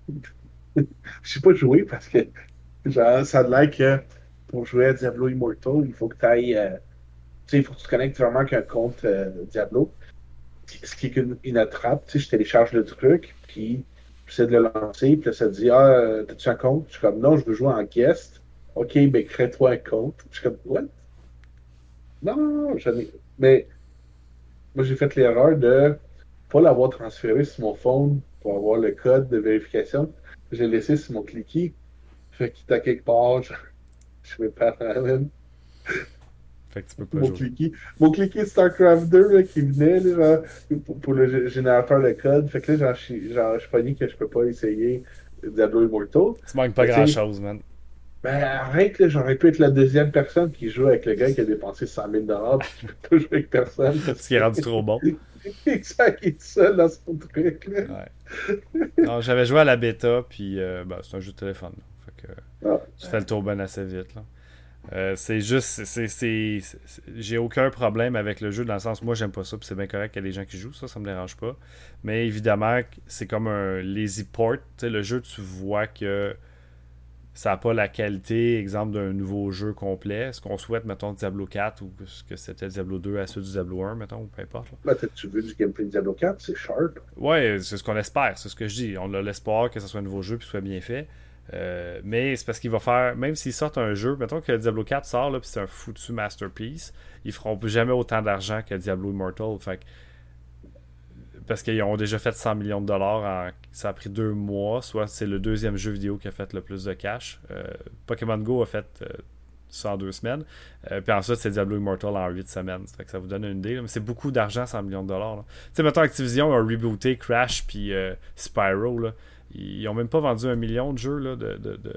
Je sais pas jouer parce que, genre, ça a l'air que pour jouer à Diablo Immortal, il faut que tu ailles. euh, tu sais, il faut que tu te connectes vraiment qu'un compte euh, Diablo. Ce qui est une, attrape. Tu sais, je télécharge le truc, puis j'essaie de le lancer, puis là, ça dit Ah, euh, t'as-tu un compte? Je suis comme Non, je veux jouer en guest. Ok, ben crée-toi un compte. Je suis comme What? Non, j'en ai. Mais moi, j'ai fait l'erreur de pas l'avoir transféré sur mon phone pour avoir le code de vérification. J'ai laissé sur mon clicky. Fait qu'il était quelque part. Je, je perds même. Fait que tu peux pas Mon clicky. Mon clicky StarCraft 2 là, qui venait là, genre, pour, pour le gé- générateur de code. Fait que là, genre, je suis genre, je pogné que je peux pas essayer Diablo Immortal. Tu manques pas grand chose, man. Ben arrête, là, j'aurais pu être la deuxième personne qui joue avec le gars qui a dépensé 100 000 puis je peux pas jouer avec personne. Ce qui est rendu trop bon. Exact, il est seul dans son truc. Là. Ouais. Non, j'avais joué à la bêta, puis euh, ben, c'est un jeu de téléphone. là. Fait que Ah. tu fais le tour ben assez vite. Là. Euh, c'est juste, c'est- j'ai aucun problème avec le jeu dans le sens, moi j'aime pas ça, puis c'est bien correct qu'il y a des gens qui jouent, ça, ça me dérange pas. Mais évidemment, c'est comme un lazy port. Le jeu, tu vois que ça n'a pas la qualité, exemple, d'un nouveau jeu complet. Ce qu'on souhaite, mettons, Diablo 4 ou ce que c'était Diablo 2 à ceux du Diablo 1, mettons, ou peu importe. là. Ben, t'as- tu veux du gameplay de Diablo 4, c'est sharp. Ouais, c'est ce qu'on espère, c'est ce que je dis. On a l'espoir que ce soit un nouveau jeu et que ce soit bien fait. Euh, mais c'est parce qu'il va faire, même s'ils sortent un jeu, mettons que Diablo 4 sort, puis c'est un foutu masterpiece, ils feront jamais autant d'argent que Diablo Immortal. Parce qu'ils ont déjà fait 100 millions de dollars, en- ça a pris deux mois, soit c'est le deuxième jeu vidéo qui a fait le plus de cash. Euh, Pokémon Go a fait euh, ça en deux semaines, Euh, puis ensuite c'est Diablo Immortal en huit semaines. Ça vous donne une idée, mais c'est beaucoup d'argent, 100 millions de dollars. Tu sais, mettons Activision a rebooté Crash puis Spyro. Ils ont même pas vendu un million de jeux là, de, de, de,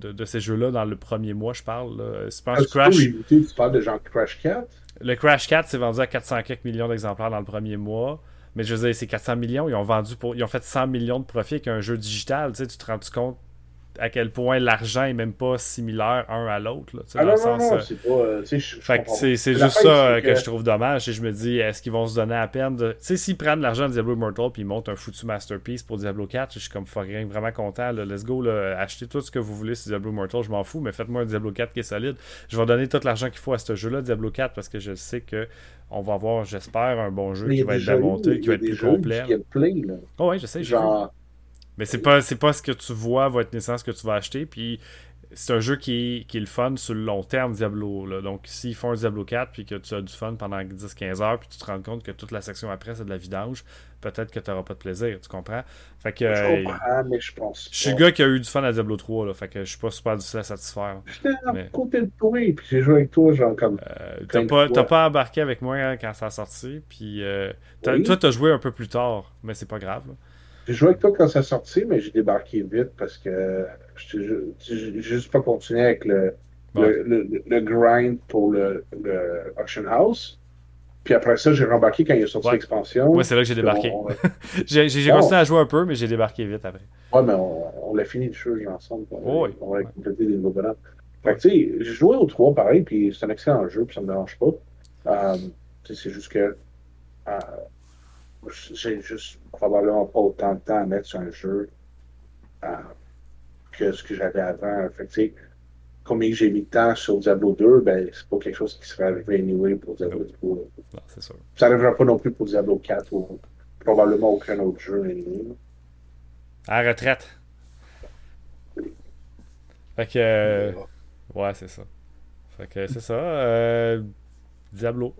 de- de ces jeux-là dans le premier mois, je parle. Là. Je pense Ah, Crash, tu parles de genre Crash 4. le Crash 4 s'est vendu à 400 quelques millions d'exemplaires dans le premier mois. Mais je veux dire, ces 400 millions, ils ont vendu pour. Ils ont fait 100 millions de profits avec un jeu digital. Tu sais, tu te rends compte à quel point l'argent est même pas similaire un à l'autre. Ah non, c'est pas. euh, juste ça euh, que... que- je trouve dommage. Et je me dis, est-ce qu'ils vont se donner la peine de. Tu sais, s'ils prennent l'argent de Diablo Immortal puis ils montent un foutu masterpiece pour Diablo 4, je suis comme fucking vraiment content. là. Let's go, là, achetez tout ce que vous voulez sur Diablo Immortal, je m'en fous, mais faites-moi un Diablo 4 qui est solide. Je vais donner tout l'argent qu'il faut à ce jeu-là, Diablo 4, parce que je sais que on va avoir, j'espère, un bon jeu qui va être déjà bien eu- monté, il qui va être plus complet. du gameplay, là. Oh, ouais, je sais. Genre, Mais c'est pas, c'est pas ce que tu vois va être nécessaire ce que tu vas acheter. Puis c'est un jeu qui est, qui est le fun sur le long terme, Diablo. là. Donc s'ils font un Diablo 4 puis que tu as du fun pendant 10-15 heures puis tu te rends compte que toute la section après c'est de la vidange, peut-être que tu n'auras pas de plaisir, tu comprends? Fait que je euh, comprends, mais je pense. je suis le gars qui a eu du fun à Diablo 3, là, fait que je suis pas super difficile à satisfaire. J'étais à mais- côté de toi, puis j'ai joué avec toi, genre comme. Euh, t'as pas, t'as pas embarqué avec moi hein, quand ça a sorti, puis euh, Oui. toi t'as joué un peu plus tard, mais c'est pas grave. là. J'ai joué avec toi quand ça a sorti, mais j'ai débarqué vite parce que j'ai juste pas continué avec le, Ouais. le, le- le grind pour le, Auction House. Puis après ça, j'ai rembarqué quand il est sorti Ouais. l'expansion. Moi c'est là que j'ai débarqué. on- J'ai continué à jouer un peu, mais j'ai débarqué vite après. Ouais, mais on, on l'a fini le jeu ensemble. On, oui. on va compléter des nouveaux bonhommes. Fait que, tu sais, j'ai joué aux trois pareil, puis c'est un excellent jeu, puis ça me dérange pas. Euh, c'est juste que euh, j'ai juste probablement pas autant de temps à mettre sur un jeu euh, que ce que j'avais avant. Fait que, tu sais, combien j'ai mis de temps sur Diablo 2, ben, c'est pas quelque chose qui serait arrivé anyway pour Diablo 3. Non, c'est sûr. Ça n'arrivera pas non plus pour Diablo 4 ou probablement aucun autre jeu anyway. À la retraite. Fait que. euh, ouais, c'est ça. Fait que c'est ça. euh, Diablo.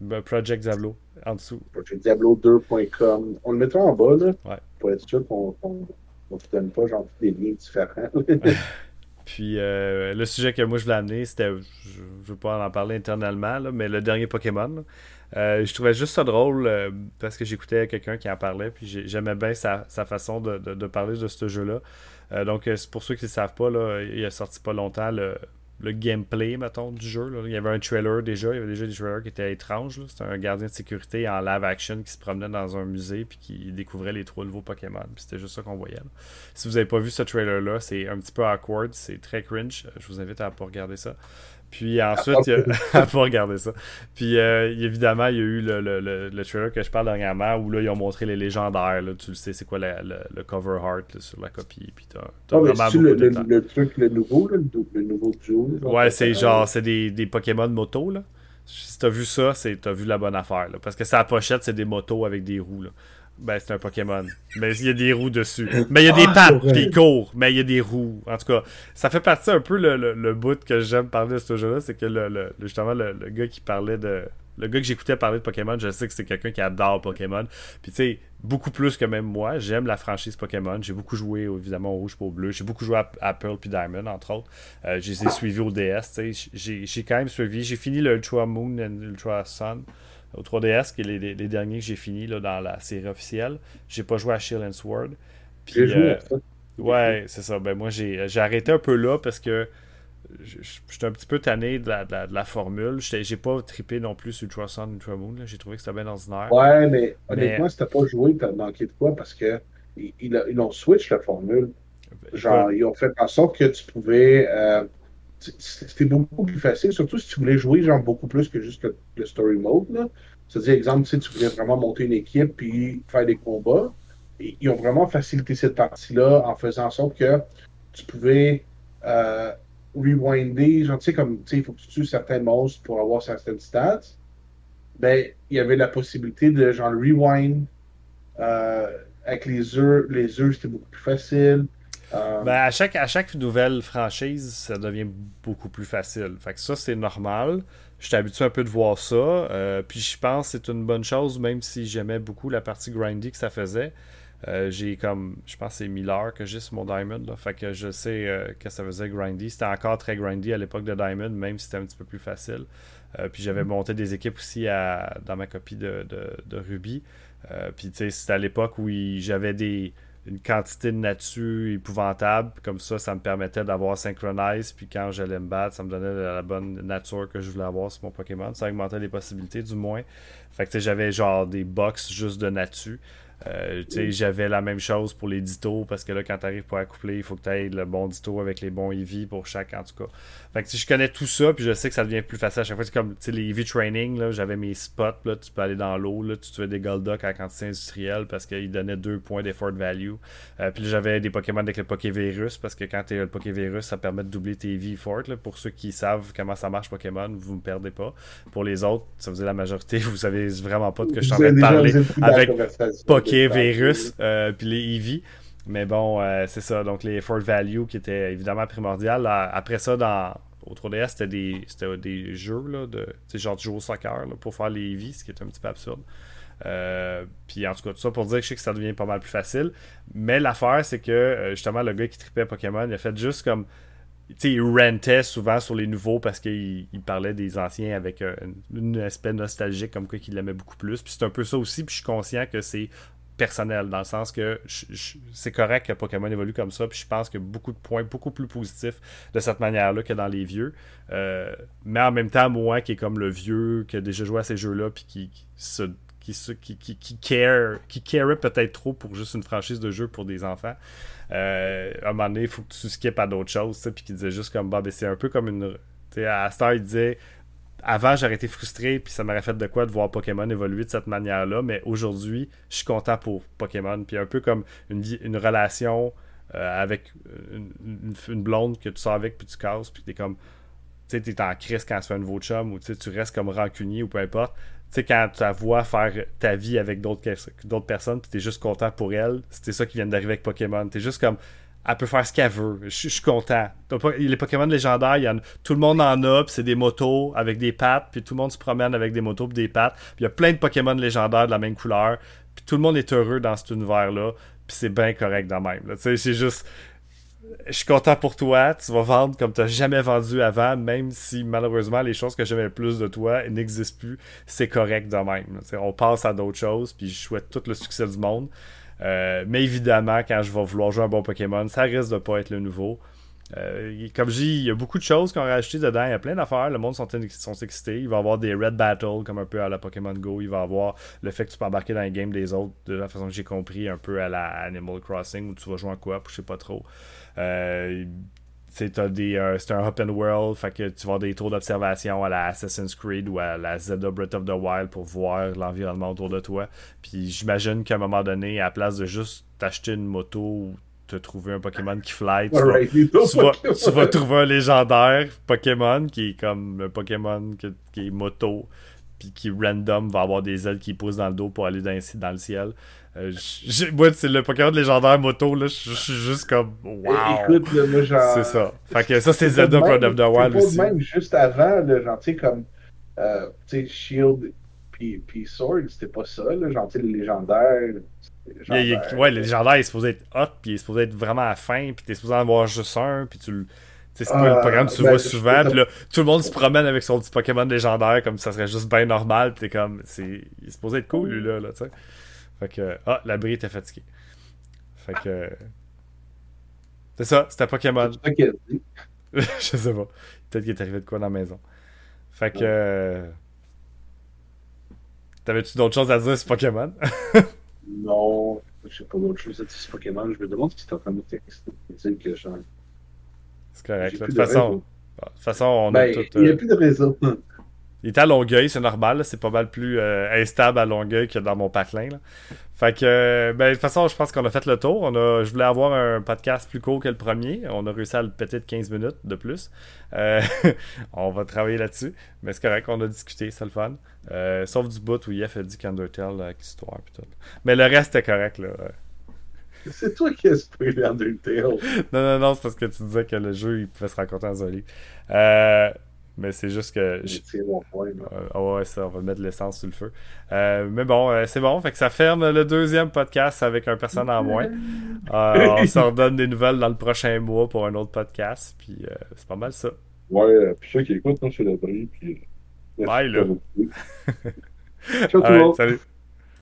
Ben, Project Diablo. En dessous. Diablo2.com. On le mettra en bas, là, Ouais. pour être sûr qu'on ne te donne pas genre des liens différents. Puis euh, le sujet que moi je voulais amener, c'était. Je, je veux pas en parler internellement, là, mais le dernier Pokémon. Euh, je trouvais juste ça drôle euh, parce que j'écoutais quelqu'un qui en parlait, puis j'ai- j'aimais bien sa, sa façon de, de- de parler de ce jeu-là. Donc, pour ceux qui ne savent pas, là, il a sorti pas longtemps le, le gameplay, mettons, du jeu. là. Il y avait un trailer déjà, il y avait déjà des trailers qui étaient étranges. C'était un gardien de sécurité en live action qui se promenait dans un musée puis qui découvrait les trois nouveaux Pokémon. C'était juste ça qu'on voyait. là. Si vous n'avez pas vu ce trailer-là, c'est un petit peu awkward, c'est très cringe. Je vous invite à pas regarder ça. Puis ensuite, il y a... à pas regarder ça. Puis euh, évidemment, il y a eu le, le, le, le trailer que je parle dernièrement où là, ils ont montré les légendaires. là. Tu le sais, c'est quoi la- le, le cover art là, sur la copie. Puis t'as, mais vraiment beaucoup le, de le, temps. le truc, le nouveau, là, le, nouveau duo. Ouais, c'est euh, genre, c'est des, des Pokémon moto, là. Si t'as vu ça, c'est t'as vu la bonne affaire, là. Parce que sa pochette, c'est des motos avec des roues, là. Ben, c'est un Pokémon. Mais il y a des roues dessus. Mais il y a des Ah, pattes, puis il court. Mais il y a des roues. En tout cas, ça fait partie un peu le, le, le bout que j'aime parler de ce jeu-là. C'est que le, le- justement, le, gars qui parlait de. Le gars que j'écoutais parler de Pokémon, je sais que c'est quelqu'un qui adore Pokémon. Puis tu sais, beaucoup plus que même moi. J'aime la franchise Pokémon. J'ai beaucoup joué, évidemment, au rouge pour au bleu. J'ai beaucoup joué à, à Pearl puis Diamond, entre autres. Euh, je les ai suivis au DS. tu sais. J'ai quand même suivi. J'ai fini le Ultra Moon et Ultra Sun au 3DS, qui est les, les- les derniers que j'ai fini là, dans la série officielle. J'ai pas joué à Shield and Sword. Puis, joué euh, à ça. Ouais, c'est ça. Ben moi, j'ai arrêté un peu là parce que j'étais un petit peu tanné de la, de la, de la formule. J'ai pas trippé non plus sur Ultra Sun, Ultra Moon. J'ai trouvé que c'était bien ordinaire. Ouais, mais honnêtement, si t'as pas joué, t'as manqué de quoi parce que ils, ils ont switch la formule. Genre, ils ont fait en sorte que tu pouvais. euh, C'était beaucoup plus facile, surtout si tu voulais jouer genre beaucoup plus que juste le, story mode. C'est-à-dire, exemple, sais, tu voulais vraiment monter une équipe puis faire des combats. Ils ont vraiment facilité cette partie-là en faisant en sorte que tu pouvais euh, rewinder, genre, tu sais, comme, tu sais, il faut que tu tues certains monstres pour avoir certaines stats. Ben, il y avait la possibilité de, genre, rewind euh, avec les œufs. Les œufs, c'était beaucoup plus facile. Euh, Ben, à, chaque, à chaque nouvelle franchise, ça devient beaucoup plus facile. Fait que ça, c'est normal. Je suis habitué un peu de voir ça. Euh, puis je pense que c'est une bonne chose, même si j'aimais beaucoup la partie grindy que ça faisait. Euh, j'ai comme, je pense que c'est 1000 heures que j'ai sur mon Diamond. Là, fait que je sais euh, que ça faisait grindy. C'était encore très grindy à l'époque de Diamond, même si c'était un petit peu plus facile. Euh, puis j'avais monté des équipes aussi à, dans ma copie de, de, de Ruby. Puis tu sais, c'était à l'époque où j'avais des une quantité de nature épouvantable. Comme ça, ça me permettait d'avoir Synchronize. Puis quand j'allais me battre, ça me donnait la, bonne nature que je voulais avoir sur mon Pokémon. Ça augmentait les possibilités, du moins. Fait que j'avais genre des box juste de nature. Euh, j'avais la même chose pour les ditos parce que là, quand tu arrives pour accoupler, il faut que tu aies le bon dito avec les bons EV pour chaque en tout cas. Fait que je connais tout ça, puis je sais que ça devient plus facile à chaque fois. C'est comme les EV training, j'avais mes spots, là, tu peux aller dans l'eau, tu tuais des Golduck à quantité industrielle parce qu'ils donnaient deux points d'effort value. Euh, puis j'avais des Pokémon avec le Pokévirus parce que quand tu as le Pokévirus, ça permet de doubler tes EV fort. Pour ceux qui savent comment ça marche Pokémon, vous ne perdez pas. Pour les autres, ça faisait la majorité, vous savez vraiment pas de que je suis en train de parler avec Pokémon virus, euh, puis les EV. Mais bon, euh, c'est ça. Donc, les effort value qui étaient évidemment primordial. après ça, dans, au 3DS, c'était des, des jeux, là, de, genre de jouer au soccer pour faire les EV, ce qui est un petit peu absurde. Euh, puis en tout cas, tout ça pour dire que je sais que ça devient pas mal plus facile. Mais l'affaire, c'est que justement, le gars qui tripait Pokémon, il a fait juste comme. Tu sais, il rentait souvent sur les nouveaux parce qu'il parlait des anciens avec une, aspect nostalgique, comme quoi qu'il l'aimait beaucoup plus. Puis c'est un peu ça aussi. Puis je suis conscient que c'est personnel, dans le sens que c'est correct que Pokémon évolue comme ça, puis je pense qu'il y a beaucoup de points beaucoup plus positifs de cette manière-là que dans les vieux. Euh, mais en même temps, moi qui est comme le vieux, qui a déjà joué à ces jeux-là, puis qui, se qui, qui, qui, qui, care, qui peut-être trop pour juste une franchise de jeu pour des enfants. Euh, à un moment donné, il faut que tu skippes à d'autres choses, puis qui disait juste comme, bah, ben, c'est un peu comme une. À Star, il disait avant, j'aurais été frustré, puis ça m'aurait fait de quoi de voir Pokémon évoluer de cette manière-là. Mais aujourd'hui, je suis content pour Pokémon. Puis un peu comme une, une relation euh, avec une, blonde que tu sors avec, puis tu casses, puis t'es comme. Tu sais, t'es en crise quand tu fais un nouveau chum, ou tu restes comme rancunier, ou peu importe. Tu sais, quand tu la vois faire ta vie avec d'autres personnes, puis t'es juste content pour elle, c'était ça qui vient d'arriver avec Pokémon. T'es juste comme elle peut faire ce qu'elle veut. Je, suis content. Les Pokémon légendaires, y en, tout le monde en a, puis c'est des motos avec des pattes, puis tout le monde se promène avec des motos et des pattes. Puis il y a plein de Pokémon légendaires de la même couleur, puis tout le monde est heureux dans cet univers-là, puis c'est bien correct dans même. C'est juste... Je suis content pour toi, tu vas vendre comme tu n'as jamais vendu avant, même si malheureusement les choses que j'aimais le plus de toi n'existent plus, c'est correct de même. On passe à d'autres choses, puis je souhaite tout le succès du monde. Euh, mais évidemment, quand je vais vouloir jouer un bon Pokémon, ça risque de pas être le nouveau. Euh, comme je dis, il y a beaucoup de choses qu'on a rajouté dedans. Il y a plein d'affaires. Le monde sont, sont excités. Il va y avoir des Red Battle, comme un peu à la Pokémon Go. Il va y avoir le fait que tu peux embarquer dans les games des autres, de la façon que j'ai compris, un peu à la Animal Crossing, où tu vas jouer en coop, je sais pas trop. Euh, c'est un open world, fait que tu vas avoir des tours d'observation à la Assassin's Creed ou à la Zelda Breath of the Wild pour voir l'environnement autour de toi. Puis j'imagine qu'à un moment donné, à la place de juste t'acheter une moto ou te trouver un Pokémon qui fly, tu, vas, trouver un légendaire Pokémon qui est comme un Pokémon qui est moto puis qui random va avoir des ailes qui poussent dans le dos pour aller dans, dans le ciel. Euh, moi, c'est le Pokémon légendaire moto, là, je suis juste comme wow. Écoute, moi, genre. C'est ça. Fait que ça, c'est Zelda Breath of the Wild aussi. même juste avant, là, genre, tu sais, comme, euh, tu sais, Shield puis, Sword, c'était pas ça, là, genre, tu sais, le légendaire. ouais, le légendaire, il est supposé être hot, puis il est supposé être vraiment à fin, puis t'es supposé en avoir juste un, puis tu le c'est pas le programme que tu vois ben, souvent. Puis là, tout le monde se promène avec son petit Pokémon légendaire comme ça serait juste bien normal. Puis t'es comme, c'est, il est supposé être cool, lui, là, là tu sais. Fait que, ah, l'abri était fatigué. Fait que. C'est ça, c'était Pokémon. je sais pas. Peut-être qu'il est arrivé de quoi dans la maison. Fait que. T'avais-tu d'autres choses à dire sur Pokémon? non, je sais pas d'autres choses à dire sur Pokémon. Je me demande si t'es en train de texter. que je c'est correct. De toute, façon, de façon, on ben, a tout. Il n'y a euh, plus de réseau. Il était à Longueuil, c'est normal. C'est pas mal plus euh, instable à Longueuil que dans mon patelin. Là. Fait que, euh, ben, de toute façon, je pense qu'on a fait le tour. On a, je voulais avoir un podcast plus court que le premier. On a réussi à le péter de 15 minutes de plus. on va travailler là-dessus. Mais c'est correct, on a discuté, c'est le fun. sauf du bout où Yef a dit qu'Undertale, l'histoire. Mais le reste était correct. là. C'est toi qui as spoilé Undertale. non, non, non, c'est parce que tu disais que le jeu, il pouvait se raconter en Zoli. Euh, mais c'est juste que. C'est mon point. Euh, ouais, ça, on va mettre l'essence sur le feu. Euh, mais bon, euh, c'est bon. Fait que ça ferme le deuxième podcast avec un personne en moins. on se redonne des nouvelles dans le prochain mois pour un autre podcast. Puis c'est pas mal ça. Ouais, puis ceux qui écoutent, non, c'est le prix. Puis. Bye, là. Ciao, tout le monde. Salut.